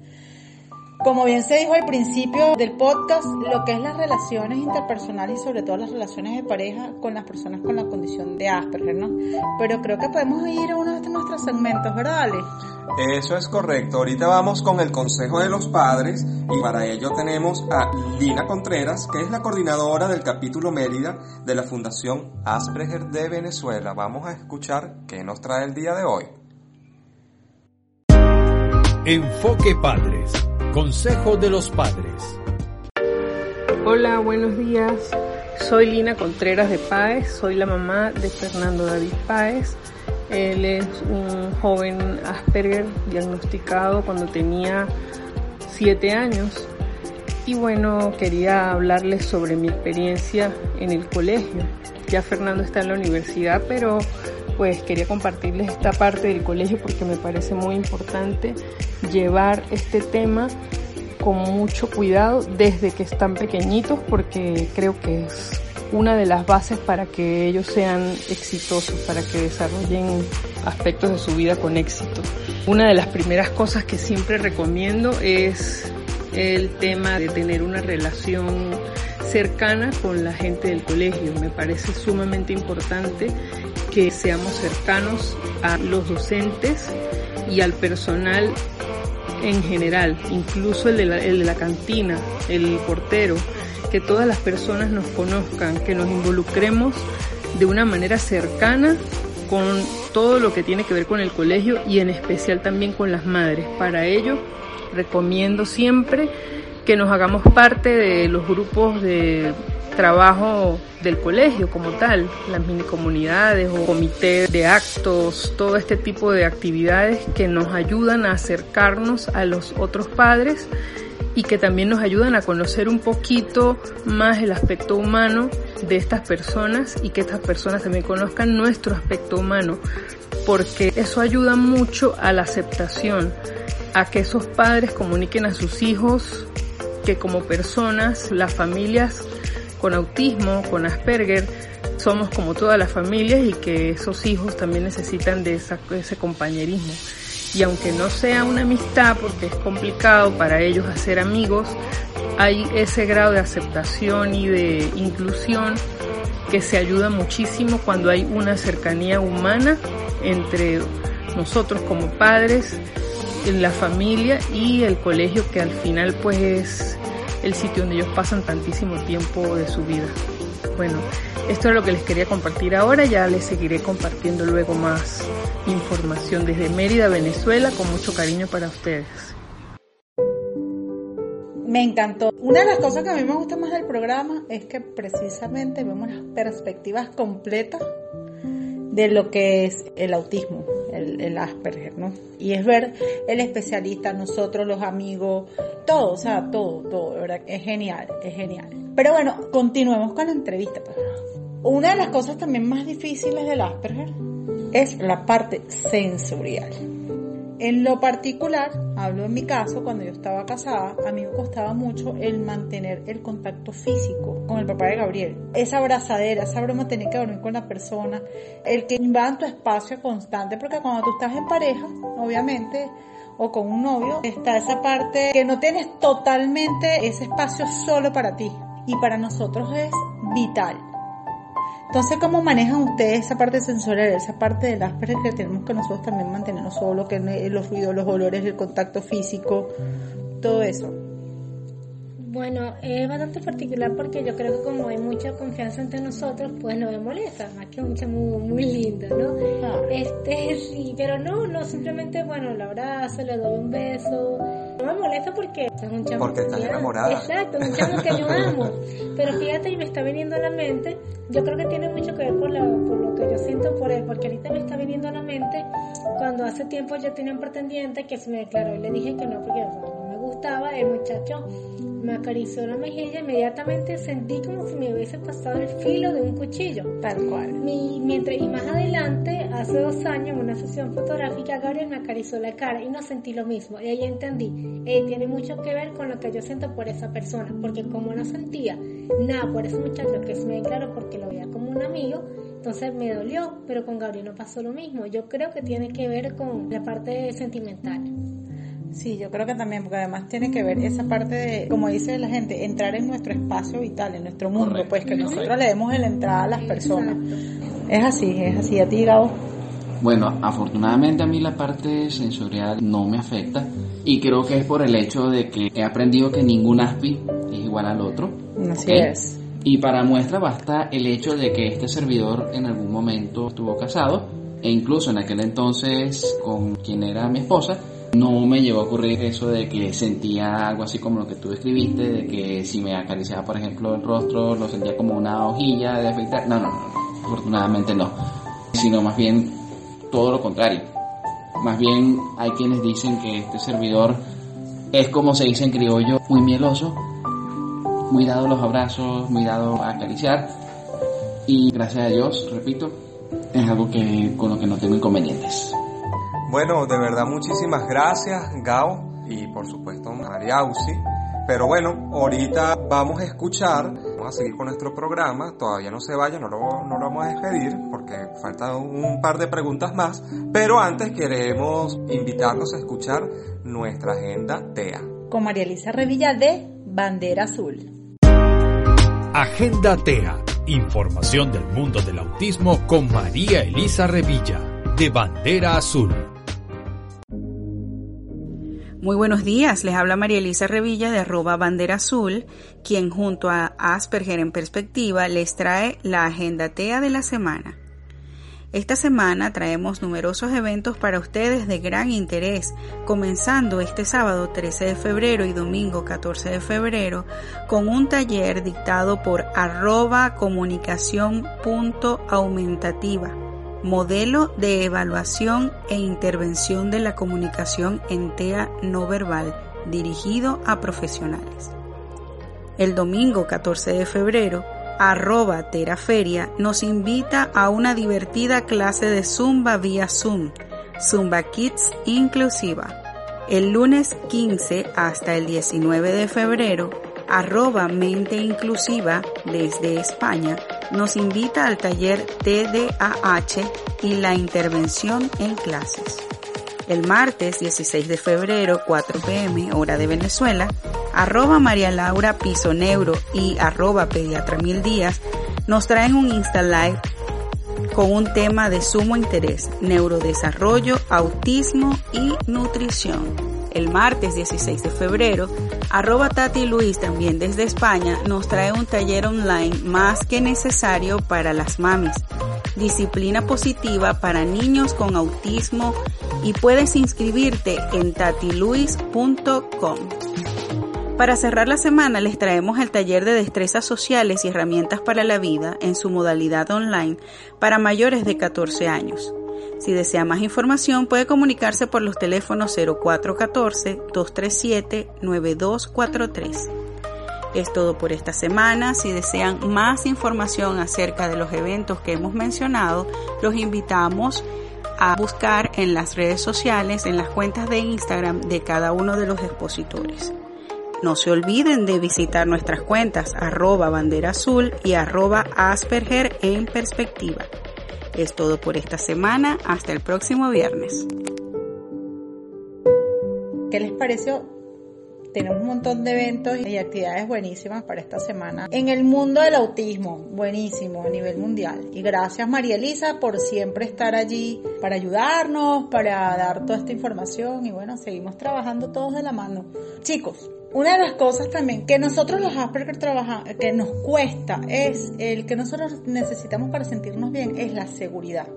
Como bien se dijo al principio del podcast, lo que es las relaciones interpersonales y sobre todo las relaciones de pareja con las personas con la condición de Asperger, ¿no? Pero creo que podemos ir a uno de nuestros segmentos, ¿verdad, Ale? Eso es correcto. Ahorita vamos con el Consejo de los Padres y para ello tenemos a Lina Contreras, que es la coordinadora del capítulo Mérida de la Fundación Asperger de Venezuela. Vamos a escuchar qué nos trae el día de hoy. Enfoque Padres. Consejo de los Padres. Hola, buenos días. Soy Lina Contreras de Páez, soy la mamá de Fernando David Páez. Él es un joven Asperger diagnosticado cuando tenía 7 años. Y bueno, quería hablarles sobre mi experiencia en el colegio. Ya Fernando está en la universidad, pero pues quería compartirles esta parte del colegio porque me parece muy importante llevar este tema con mucho cuidado desde que están pequeñitos porque creo que es una de las bases para que ellos sean exitosos, para que desarrollen aspectos de su vida con éxito. Una de las primeras cosas que siempre recomiendo es el tema de tener una relación cercana con la gente del colegio. Me parece sumamente importante que seamos cercanos a los docentes y al personal en general, incluso el de, la, el de la cantina, el portero, que todas las personas nos conozcan, que nos involucremos de una manera cercana con todo lo que tiene que ver con el colegio y en especial también con las madres. Para ello, recomiendo siempre que nos hagamos parte de los grupos de trabajo del colegio como tal, las mini comunidades o comités de actos, todo este tipo de actividades que nos ayudan a acercarnos a los otros padres y que también nos ayudan a conocer un poquito más el aspecto humano de estas personas y que estas personas también conozcan nuestro aspecto humano, porque eso ayuda mucho a la aceptación, a que esos padres comuniquen a sus hijos que como personas, las familias con autismo, con Asperger, somos como todas las familias y que esos hijos también necesitan de ese compañerismo. Y aunque no sea una amistad, porque es complicado para ellos hacer amigos, hay ese grado de aceptación y de inclusión que se ayuda muchísimo cuando hay una cercanía humana entre nosotros como padres, la familia y el colegio que al final pues es el sitio donde ellos pasan tantísimo tiempo de su vida. Bueno, esto es lo que les quería compartir ahora, ya les seguiré compartiendo luego más información desde Mérida, Venezuela, con mucho cariño para ustedes. Me encantó. Una de las cosas que a mí me gusta más del programa es que precisamente vemos las perspectivas completas de lo que es el autismo, el, Asperger, ¿no? Y es ver el especialista, nosotros, los amigos, todo, o sea, todo, todo, ¿verdad? Es genial, es genial. Pero bueno, continuemos con la entrevista. Pues. Una de las cosas también más difíciles del Asperger es la parte sensorial. En lo particular, hablo en mi caso, cuando yo estaba casada, a mí me costaba mucho el mantener el contacto físico con el papá de Gabriel. Esa abrazadera, esa broma tener que dormir con la persona, el que va en tu espacio constante, porque cuando tú estás en pareja, obviamente, o con un novio, está esa parte que no tienes totalmente ese espacio solo para ti. Y para nosotros es vital. Entonces, ¿cómo manejan ustedes esa parte sensorial, esa parte del Asperger que tenemos que nosotros también mantenernos solo, que los ruidos, los olores, el contacto físico, todo eso? Bueno, es bastante particular porque yo creo que como hay mucha confianza entre nosotros, pues no me molesta, más que mucho muy, muy lindo, ¿no? Ah. Este, sí, pero no, no, simplemente, bueno, lo abrazo, le doy un beso. No me molesta porque es un chamo Porque estás enamorada. Exacto, un chamo que yo amo. Pero fíjate, y me está viniendo a la mente, yo creo que tiene mucho que ver por, la, por lo que yo siento por él, porque ahorita me está viniendo a la mente cuando hace tiempo yo tenía un pretendiente que se me declaró y le dije que no, porque gustaba, el muchacho me acarició la mejilla, inmediatamente sentí como si me hubiese pasado el filo de un cuchillo. Tal cual. mientras, y más adelante, hace dos años, en una sesión fotográfica, Gabriel me acarició la cara y no sentí lo mismo. Y ahí entendí, eh, tiene mucho que ver con lo que yo siento por esa persona, porque como no sentía nada por ese muchacho que se me declaró porque lo veía como un amigo, entonces me dolió, pero con Gabriel no pasó lo mismo. Yo creo que tiene que ver con la parte sentimental. Sí, yo creo que también, porque además tiene que ver esa parte de, como dice la gente, entrar en nuestro espacio vital, en nuestro mundo, pues que nosotros le demos la entrada a las personas. Es así, es así. ¿A ti, Gabo? Bueno, afortunadamente a mí la parte sensorial no me afecta y creo que es por el hecho de que he aprendido que ningún aspi es igual al otro. Así es. Y para muestra basta el hecho de que este servidor en algún momento estuvo casado e incluso en aquel entonces con quien era mi esposa no me llegó a ocurrir eso de que sentía algo así como lo que tú describiste, de que si me acariciaba, por ejemplo, el rostro, lo sentía como una hojilla de afeitar. No, no, no, afortunadamente no. Sino más bien todo lo contrario. Más bien hay quienes dicen que este servidor es como se dice en criollo, muy mieloso, muy dado a los abrazos, muy dado a acariciar. Y gracias a Dios, repito, es algo que con lo que no tengo inconvenientes. Bueno, de verdad muchísimas gracias, Gao, y por supuesto María Ausi. Pero bueno, ahorita vamos a escuchar, vamos a seguir con nuestro programa, todavía no se vaya, no lo, no lo vamos a despedir porque faltan un par de preguntas más, pero antes queremos invitarlos a escuchar nuestra agenda TEA. Con María Elisa Revilla de Bandera Azul. Agenda TEA, información del mundo del autismo con María Elisa Revilla de Bandera Azul. Muy buenos días, les habla María Elisa Revilla de arroba bandera azul, quien junto a Asperger en perspectiva les trae la agenda TEA de la semana. Esta semana traemos numerosos eventos para ustedes de gran interés, comenzando este sábado 13 de febrero y domingo 14 de febrero con un taller dictado por arroba comunicación.aumentativa modelo de evaluación e intervención de la comunicación en TEA no verbal dirigido a profesionales. El domingo 14 de febrero, arroba Teraferia nos invita a una divertida clase de Zumba vía Zoom, Zumba Kids inclusiva. El lunes 15 hasta el 19 de febrero, arroba mente inclusiva desde España nos invita al taller TDAH y la intervención en clases. El martes 16 de febrero, 4 pm, hora de Venezuela, arroba María Laura Piso Neuro y arroba Pediatra Mil Días nos traen un Insta Live con un tema de sumo interés, neurodesarrollo, autismo y nutrición el martes 16 de febrero, arroba Tati Luis también desde España nos trae un taller online más que necesario para las mamis. Disciplina positiva para niños con autismo y puedes inscribirte en tatiluis.com. Para cerrar la semana les traemos el taller de destrezas sociales y herramientas para la vida en su modalidad online para mayores de 14 años. Si desea más información puede comunicarse por los teléfonos 0414-237-9243. Es todo por esta semana. Si desean más información acerca de los eventos que hemos mencionado, los invitamos a buscar en las redes sociales, en las cuentas de Instagram de cada uno de los expositores. No se olviden de visitar nuestras cuentas arroba bandera azul y arroba asperger en perspectiva. Es todo por esta semana. Hasta el próximo viernes. ¿Qué les pareció? Tenemos un montón de eventos y actividades buenísimas para esta semana. En el mundo del autismo, buenísimo a nivel mundial. Y gracias María Elisa por siempre estar allí para ayudarnos, para dar toda esta información y bueno, seguimos trabajando todos de la mano. Chicos, una de las cosas también que nosotros los Asperger trabajamos, que nos cuesta, es el que nosotros necesitamos para sentirnos bien, es la seguridad.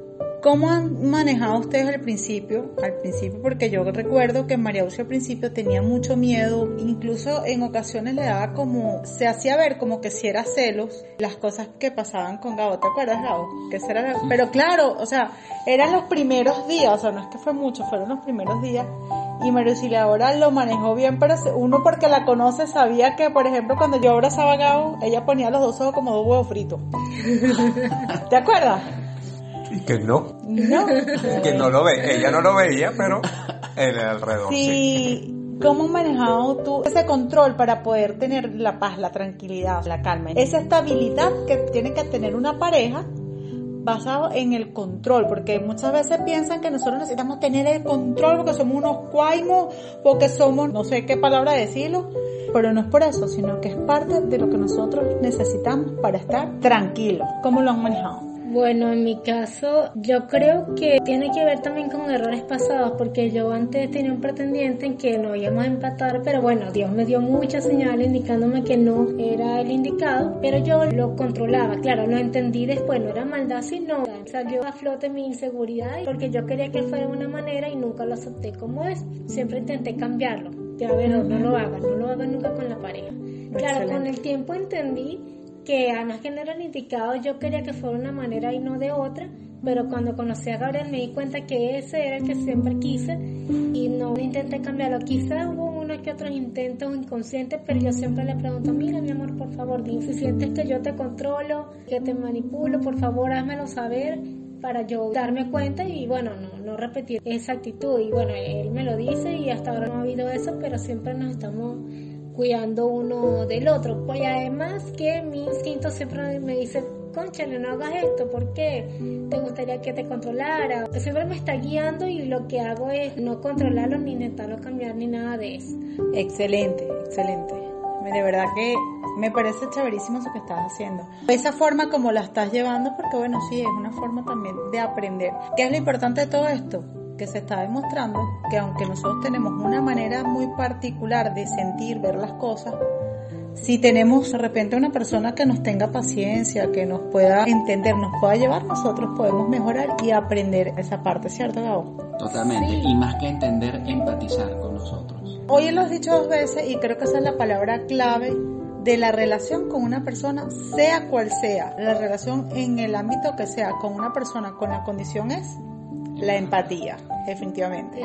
¿Cómo han manejado ustedes al principio? Al principio, porque yo recuerdo que María Auxia al principio tenía mucho miedo, incluso en ocasiones le daba como, se hacía ver como que si era celos las cosas que pasaban con Gabo. ¿Te acuerdas, Gabo? Que era, pero claro, o sea, eran los primeros días, o sea, no es que fue mucho, fueron los primeros días y María ahora lo manejó bien, pero uno porque la conoce sabía que, por ejemplo, cuando yo abrazaba a Gabo, ella ponía los dos ojos como dos huevos fritos. ¿Te acuerdas? Y que no. No. que no lo ve. Ella no lo veía, pero en el alrededor. Sí. ¿Cómo has manejado tú ese control para poder tener la paz, la tranquilidad, la calma? Esa estabilidad que tiene que tener una pareja basado en el control, porque muchas veces piensan que nosotros necesitamos tener el control porque somos unos cuaimos, porque somos, no sé qué palabra decirlo, pero no es por eso, sino que es parte de lo que nosotros necesitamos para estar tranquilos. ¿Cómo lo han manejado? Bueno, en mi caso, yo creo que tiene que ver también con errores pasados, porque yo antes tenía un pretendiente en que no íbamos a empatar, pero bueno, Dios me dio muchas señales indicándome que no era el indicado, pero yo lo controlaba. Claro, lo entendí después, no era maldad, sino salió a flote mi inseguridad, porque yo quería que fuera de una manera y nunca lo acepté como es. Siempre intenté cambiarlo. Ya ver, no, no lo hagas, no lo hagas nunca con la pareja. Claro, con el tiempo entendí que además que no yo quería que fuera una manera y no de otra, pero cuando conocí a Gabriel me di cuenta que ese era el que siempre quise y no intenté cambiarlo. Quizás hubo unos que otros intentos inconscientes, pero yo siempre le pregunto, mira mi amor, por favor, dime si sientes que yo te controlo, que te manipulo, por favor, házmelo saber para yo darme cuenta y bueno, no, no repetir esa actitud. Y bueno, él me lo dice y hasta ahora no ha habido eso, pero siempre nos estamos cuidando uno del otro. Pues además que mi instinto siempre me dice, conchale, no hagas esto, ¿por qué? ¿Te gustaría que te controlara? Siempre me está guiando y lo que hago es no controlarlo ni intentarlo cambiar ni nada de eso. Excelente, excelente. De verdad que me parece chéverísimo eso que estás haciendo. Esa forma como la estás llevando, porque bueno, sí, es una forma también de aprender. ¿Qué es lo importante de todo esto? Que se está demostrando que aunque nosotros tenemos una manera muy particular de sentir, ver las cosas, si tenemos de repente una persona que nos tenga paciencia, que nos pueda entender, nos pueda llevar, nosotros podemos mejorar y aprender esa parte, ¿cierto, Gabo? Totalmente, y más que entender, empatizar con nosotros. Hoy lo has dicho dos veces y creo que esa es la palabra clave de la relación con una persona, sea cual sea, la relación en el ámbito que sea con una persona con la condición es la empatía, definitivamente.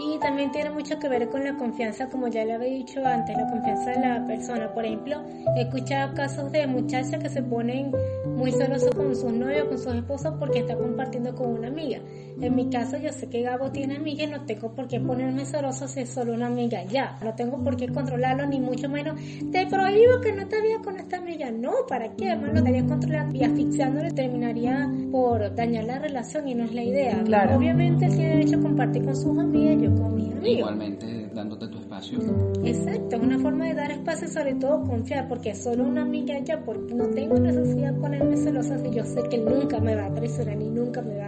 Y también tiene mucho que ver con la confianza, como ya le había dicho antes, la confianza de la persona. Por ejemplo, he escuchado casos de muchachas que se ponen muy celosos con sus novios, con sus esposos, porque está compartiendo con una amiga. En mi caso, yo sé que Gabo tiene amiga y no tengo por qué ponerme celoso si es solo una amiga. Ya, no tengo por qué controlarlo, ni mucho menos. Te prohíbo que no te veas con esta amiga. No, ¿para qué? Además, lo estaría controlando y asfixiándole terminaría por dañar la relación y no es la idea. Claro. Obviamente, él tiene derecho a compartir con sus amigas, yo con mis amigos. Igualmente dándote tu espacio. Exacto, es una forma de dar espacio y sobre todo confiar, porque solo una amiga ya, porque no tengo necesidad de ponerme celosa si yo sé que él nunca me va a traicionar ni nunca me va a.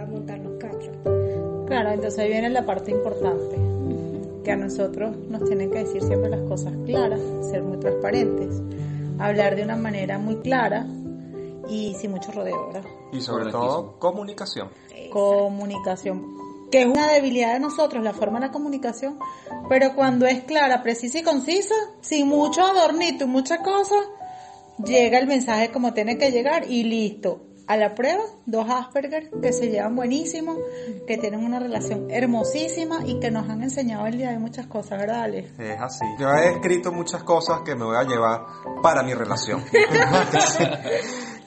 Claro, entonces ahí viene la parte importante, que a nosotros nos tienen que decir siempre las cosas claras, ser muy transparentes, hablar de una manera muy clara y sin mucho rodeo, ¿verdad? Y sobre todo, comunicación. Comunicación, que es una debilidad de nosotros, la forma de la comunicación, pero cuando es clara, precisa y concisa, sin mucho adornito y muchas cosas, llega el mensaje como tiene que llegar y listo. A la prueba, dos Asperger que se llevan buenísimo, que tienen una relación hermosísima y que nos han enseñado el día de muchas cosas, ¿verdad, Alex? Es así. Yo he escrito muchas cosas que me voy a llevar para mi relación.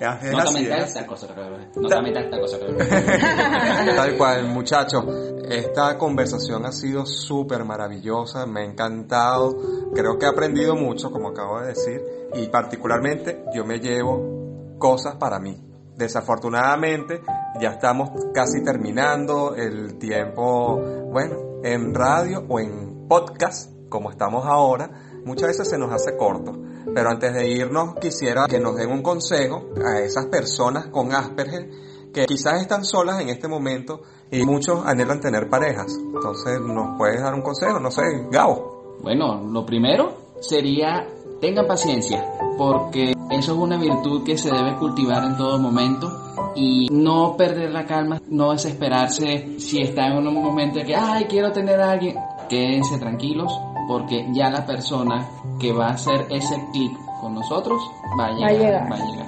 Es No así, comentar es esta cosa, creo. No comentar esta cosa, creo. Tal cual, muchachos. Esta conversación ha sido súper maravillosa, me ha encantado. Creo que he aprendido mucho, como acabo de decir, y particularmente yo me llevo cosas para mí. Desafortunadamente, ya estamos casi terminando el tiempo, bueno, en radio o en podcast, como estamos ahora, muchas veces se nos hace corto. Pero antes de irnos, quisiera que nos den un consejo a esas personas con Asperger que quizás están solas en este momento y muchos anhelan tener parejas. Entonces, ¿nos puedes dar un consejo? No sé, Gabo. Bueno, lo primero sería tengan paciencia, porque eso es una virtud que se debe cultivar en todo momento y no perder la calma, no desesperarse si está en un momento de que, ay, quiero tener a alguien. Quédense tranquilos, porque ya la persona que va a hacer ese clic con nosotros va a llegar. llegar. Va a llegar.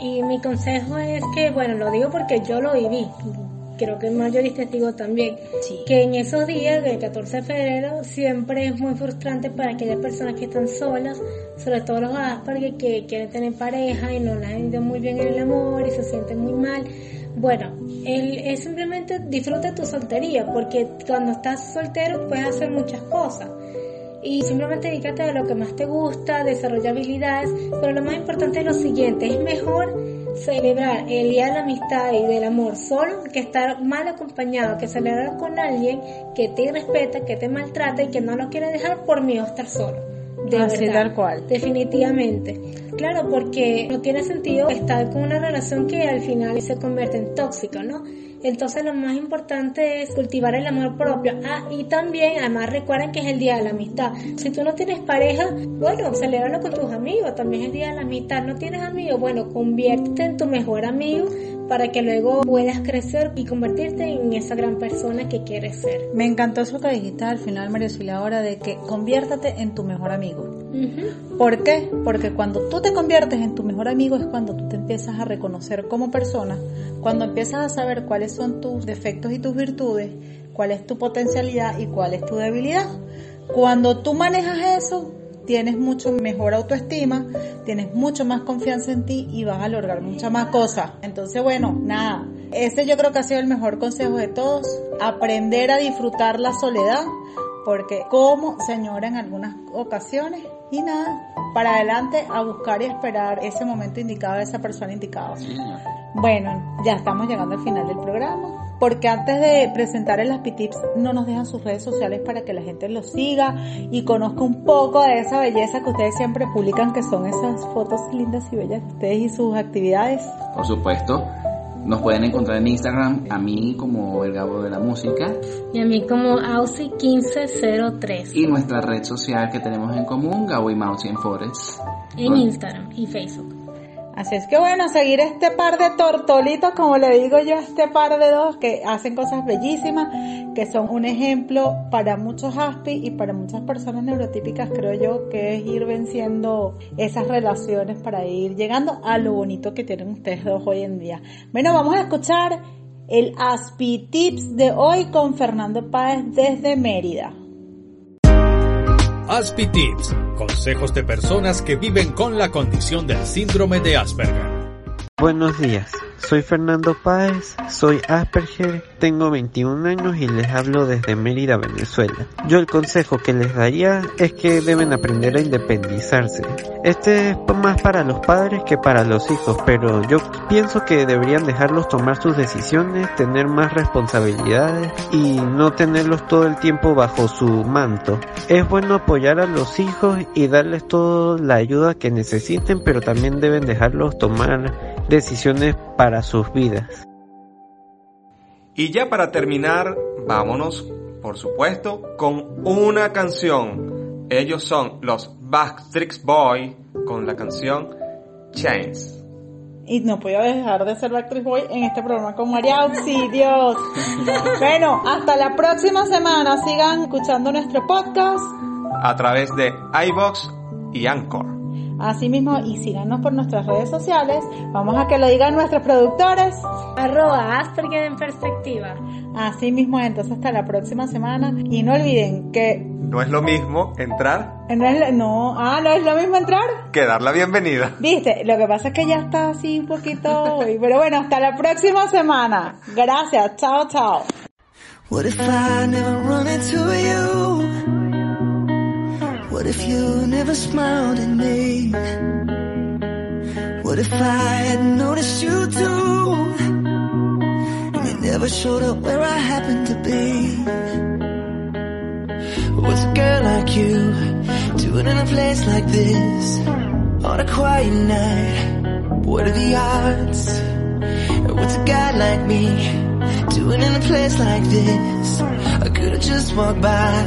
Y mi consejo es que, bueno, lo digo porque yo lo viví. Creo que Mayor es testigo también. Que en esos días del 14 de febrero siempre es muy frustrante para aquellas personas que están solas, sobre todo los Asperger que quieren tener pareja y no la han ido muy bien en el amor y se sienten muy mal. Bueno, es simplemente disfruta tu soltería, porque cuando estás soltero puedes hacer muchas cosas y simplemente dedícate a lo que más te gusta, desarrolla habilidades, pero lo más importante es lo siguiente, es mejor celebrar el Día de la Amistad y del Amor solo que estar mal acompañado, que celebrar con alguien que te respeta, que te maltrata y que no lo quiere dejar por miedo a estar solo. De Así verdad, tal cual. Definitivamente. Claro, porque no tiene sentido estar con una relación que al final se convierte en tóxica, ¿no? Entonces lo más importante es cultivar el amor propio. Ah, y también, además recuerden que es el Día de la Amistad. Si tú no tienes pareja, bueno, celébralo con tus amigos. También es el Día de la Amistad. No tienes amigos, bueno, conviértete en tu mejor amigo para que luego puedas crecer y convertirte en esa gran persona que quieres ser. Me encantó eso que dijiste al final, María Silvia, ahora de que conviértate en tu mejor amigo. ¿Por qué? Porque cuando tú te conviertes en tu mejor amigo es cuando tú te empiezas a reconocer como persona, cuando empiezas a saber cuáles son tus defectos y tus virtudes, cuál es tu potencialidad y cuál es tu debilidad. Cuando tú manejas eso, tienes mucho mejor autoestima, tienes mucho más confianza en ti y vas a lograr muchas más cosas. Entonces, bueno, nada, ese yo creo que ha sido el mejor consejo de todos, aprender a disfrutar la soledad, porque como señora en algunas ocasiones y nada, para adelante a buscar y esperar ese momento indicado de esa persona indicada. Bueno, ya estamos llegando al final del programa. Porque antes de presentar el Happy Tips, no nos dejan sus redes sociales para que la gente los siga y conozca un poco de esa belleza que ustedes siempre publican, que son esas fotos lindas y bellas de ustedes y sus actividades. Por supuesto, nos pueden encontrar en Instagram, a mí como el Gabo de la Música, Y a mí como Ausi 1503 y nuestra red social que tenemos en común, Gabo y Mausi en Forest. en Instagram y Facebook. Así es que bueno, seguir este par de tortolitos, como le digo yo, este par de dos que hacen cosas bellísimas, que son un ejemplo para muchos ASPI y para muchas personas neurotípicas, creo yo, que es ir venciendo esas relaciones para ir llegando a lo bonito que tienen ustedes dos hoy en día. Bueno, vamos a escuchar el Aspi Tips de hoy con Fernando Páez desde Mérida. Aspi Tips, consejos de personas que viven con la condición del síndrome de Asperger. Buenos días. Soy Fernando Páez, soy Asperger, tengo 21 años y les hablo desde Mérida, Venezuela. Yo el consejo que les daría es que deben aprender a independizarse. Este es más para los padres que para los hijos, pero yo pienso que deberían dejarlos tomar sus decisiones, tener más responsabilidades y no tenerlos todo el tiempo bajo su manto. Es bueno apoyar a los hijos y darles toda la ayuda que necesiten, pero también deben dejarlos tomar decisiones para sus vidas. Y ya para terminar, vámonos, por supuesto, con una canción. Ellos son los Backstreet Boy con la canción Chains. Y no puedo dejar de ser Backstreet Boy en este programa con María Auxilios. bueno, hasta la próxima semana. Sigan escuchando nuestro podcast. A través de iBox y Anchor. Asimismo, y síganos por nuestras redes sociales. Vamos a que lo digan nuestros productores. Arroba Asperger en perspectiva. Asimismo, entonces hasta la próxima semana. Y no olviden que... No es lo mismo entrar. No, es, no, ah, no es lo mismo entrar. Que dar la bienvenida. Viste, lo que pasa es que ya está así un poquito... Pero bueno, hasta la próxima semana. Gracias, chao, chao. What if I never run into you? What if you never smiled at me? What if I had noticed you too? And you never showed up where I happened to be. What's a girl like you doing in a place like this? On a quiet night, what are the odds? What's a guy like me doing in a place like this? I could've just walked by.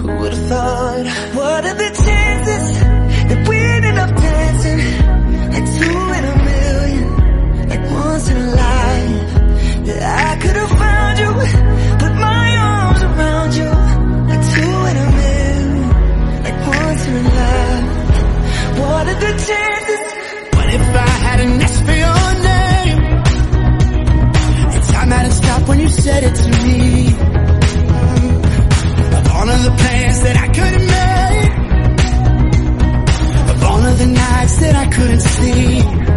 Who would've thought? What are the chances that we ended up dancing like two in a million, like once in a life? That I could've found you, put my arms around you, like two in a million, like once in a life. What are the chances? Said it to me. Of all of the plans that I could have made, of all of the nights that I couldn't sleep.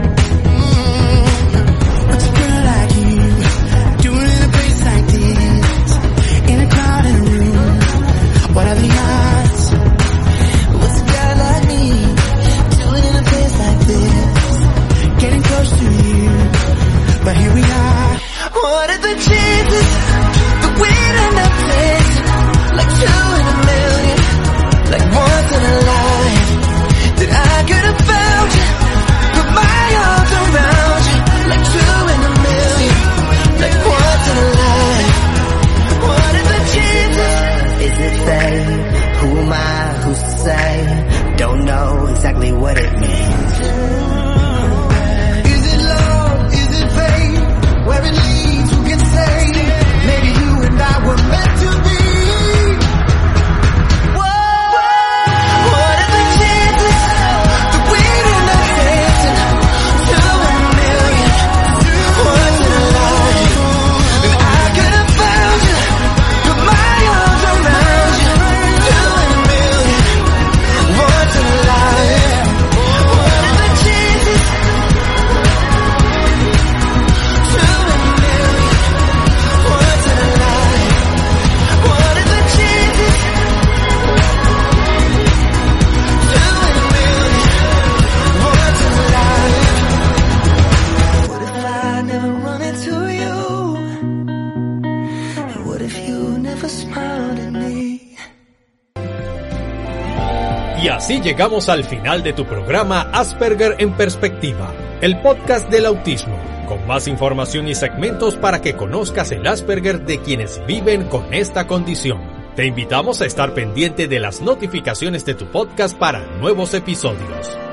Llegamos al final de tu programa Asperger en Perspectiva, el podcast del autismo, con más información y segmentos para que conozcas el Asperger de quienes viven con esta condición. Te invitamos a estar pendiente de las notificaciones de tu podcast para nuevos episodios.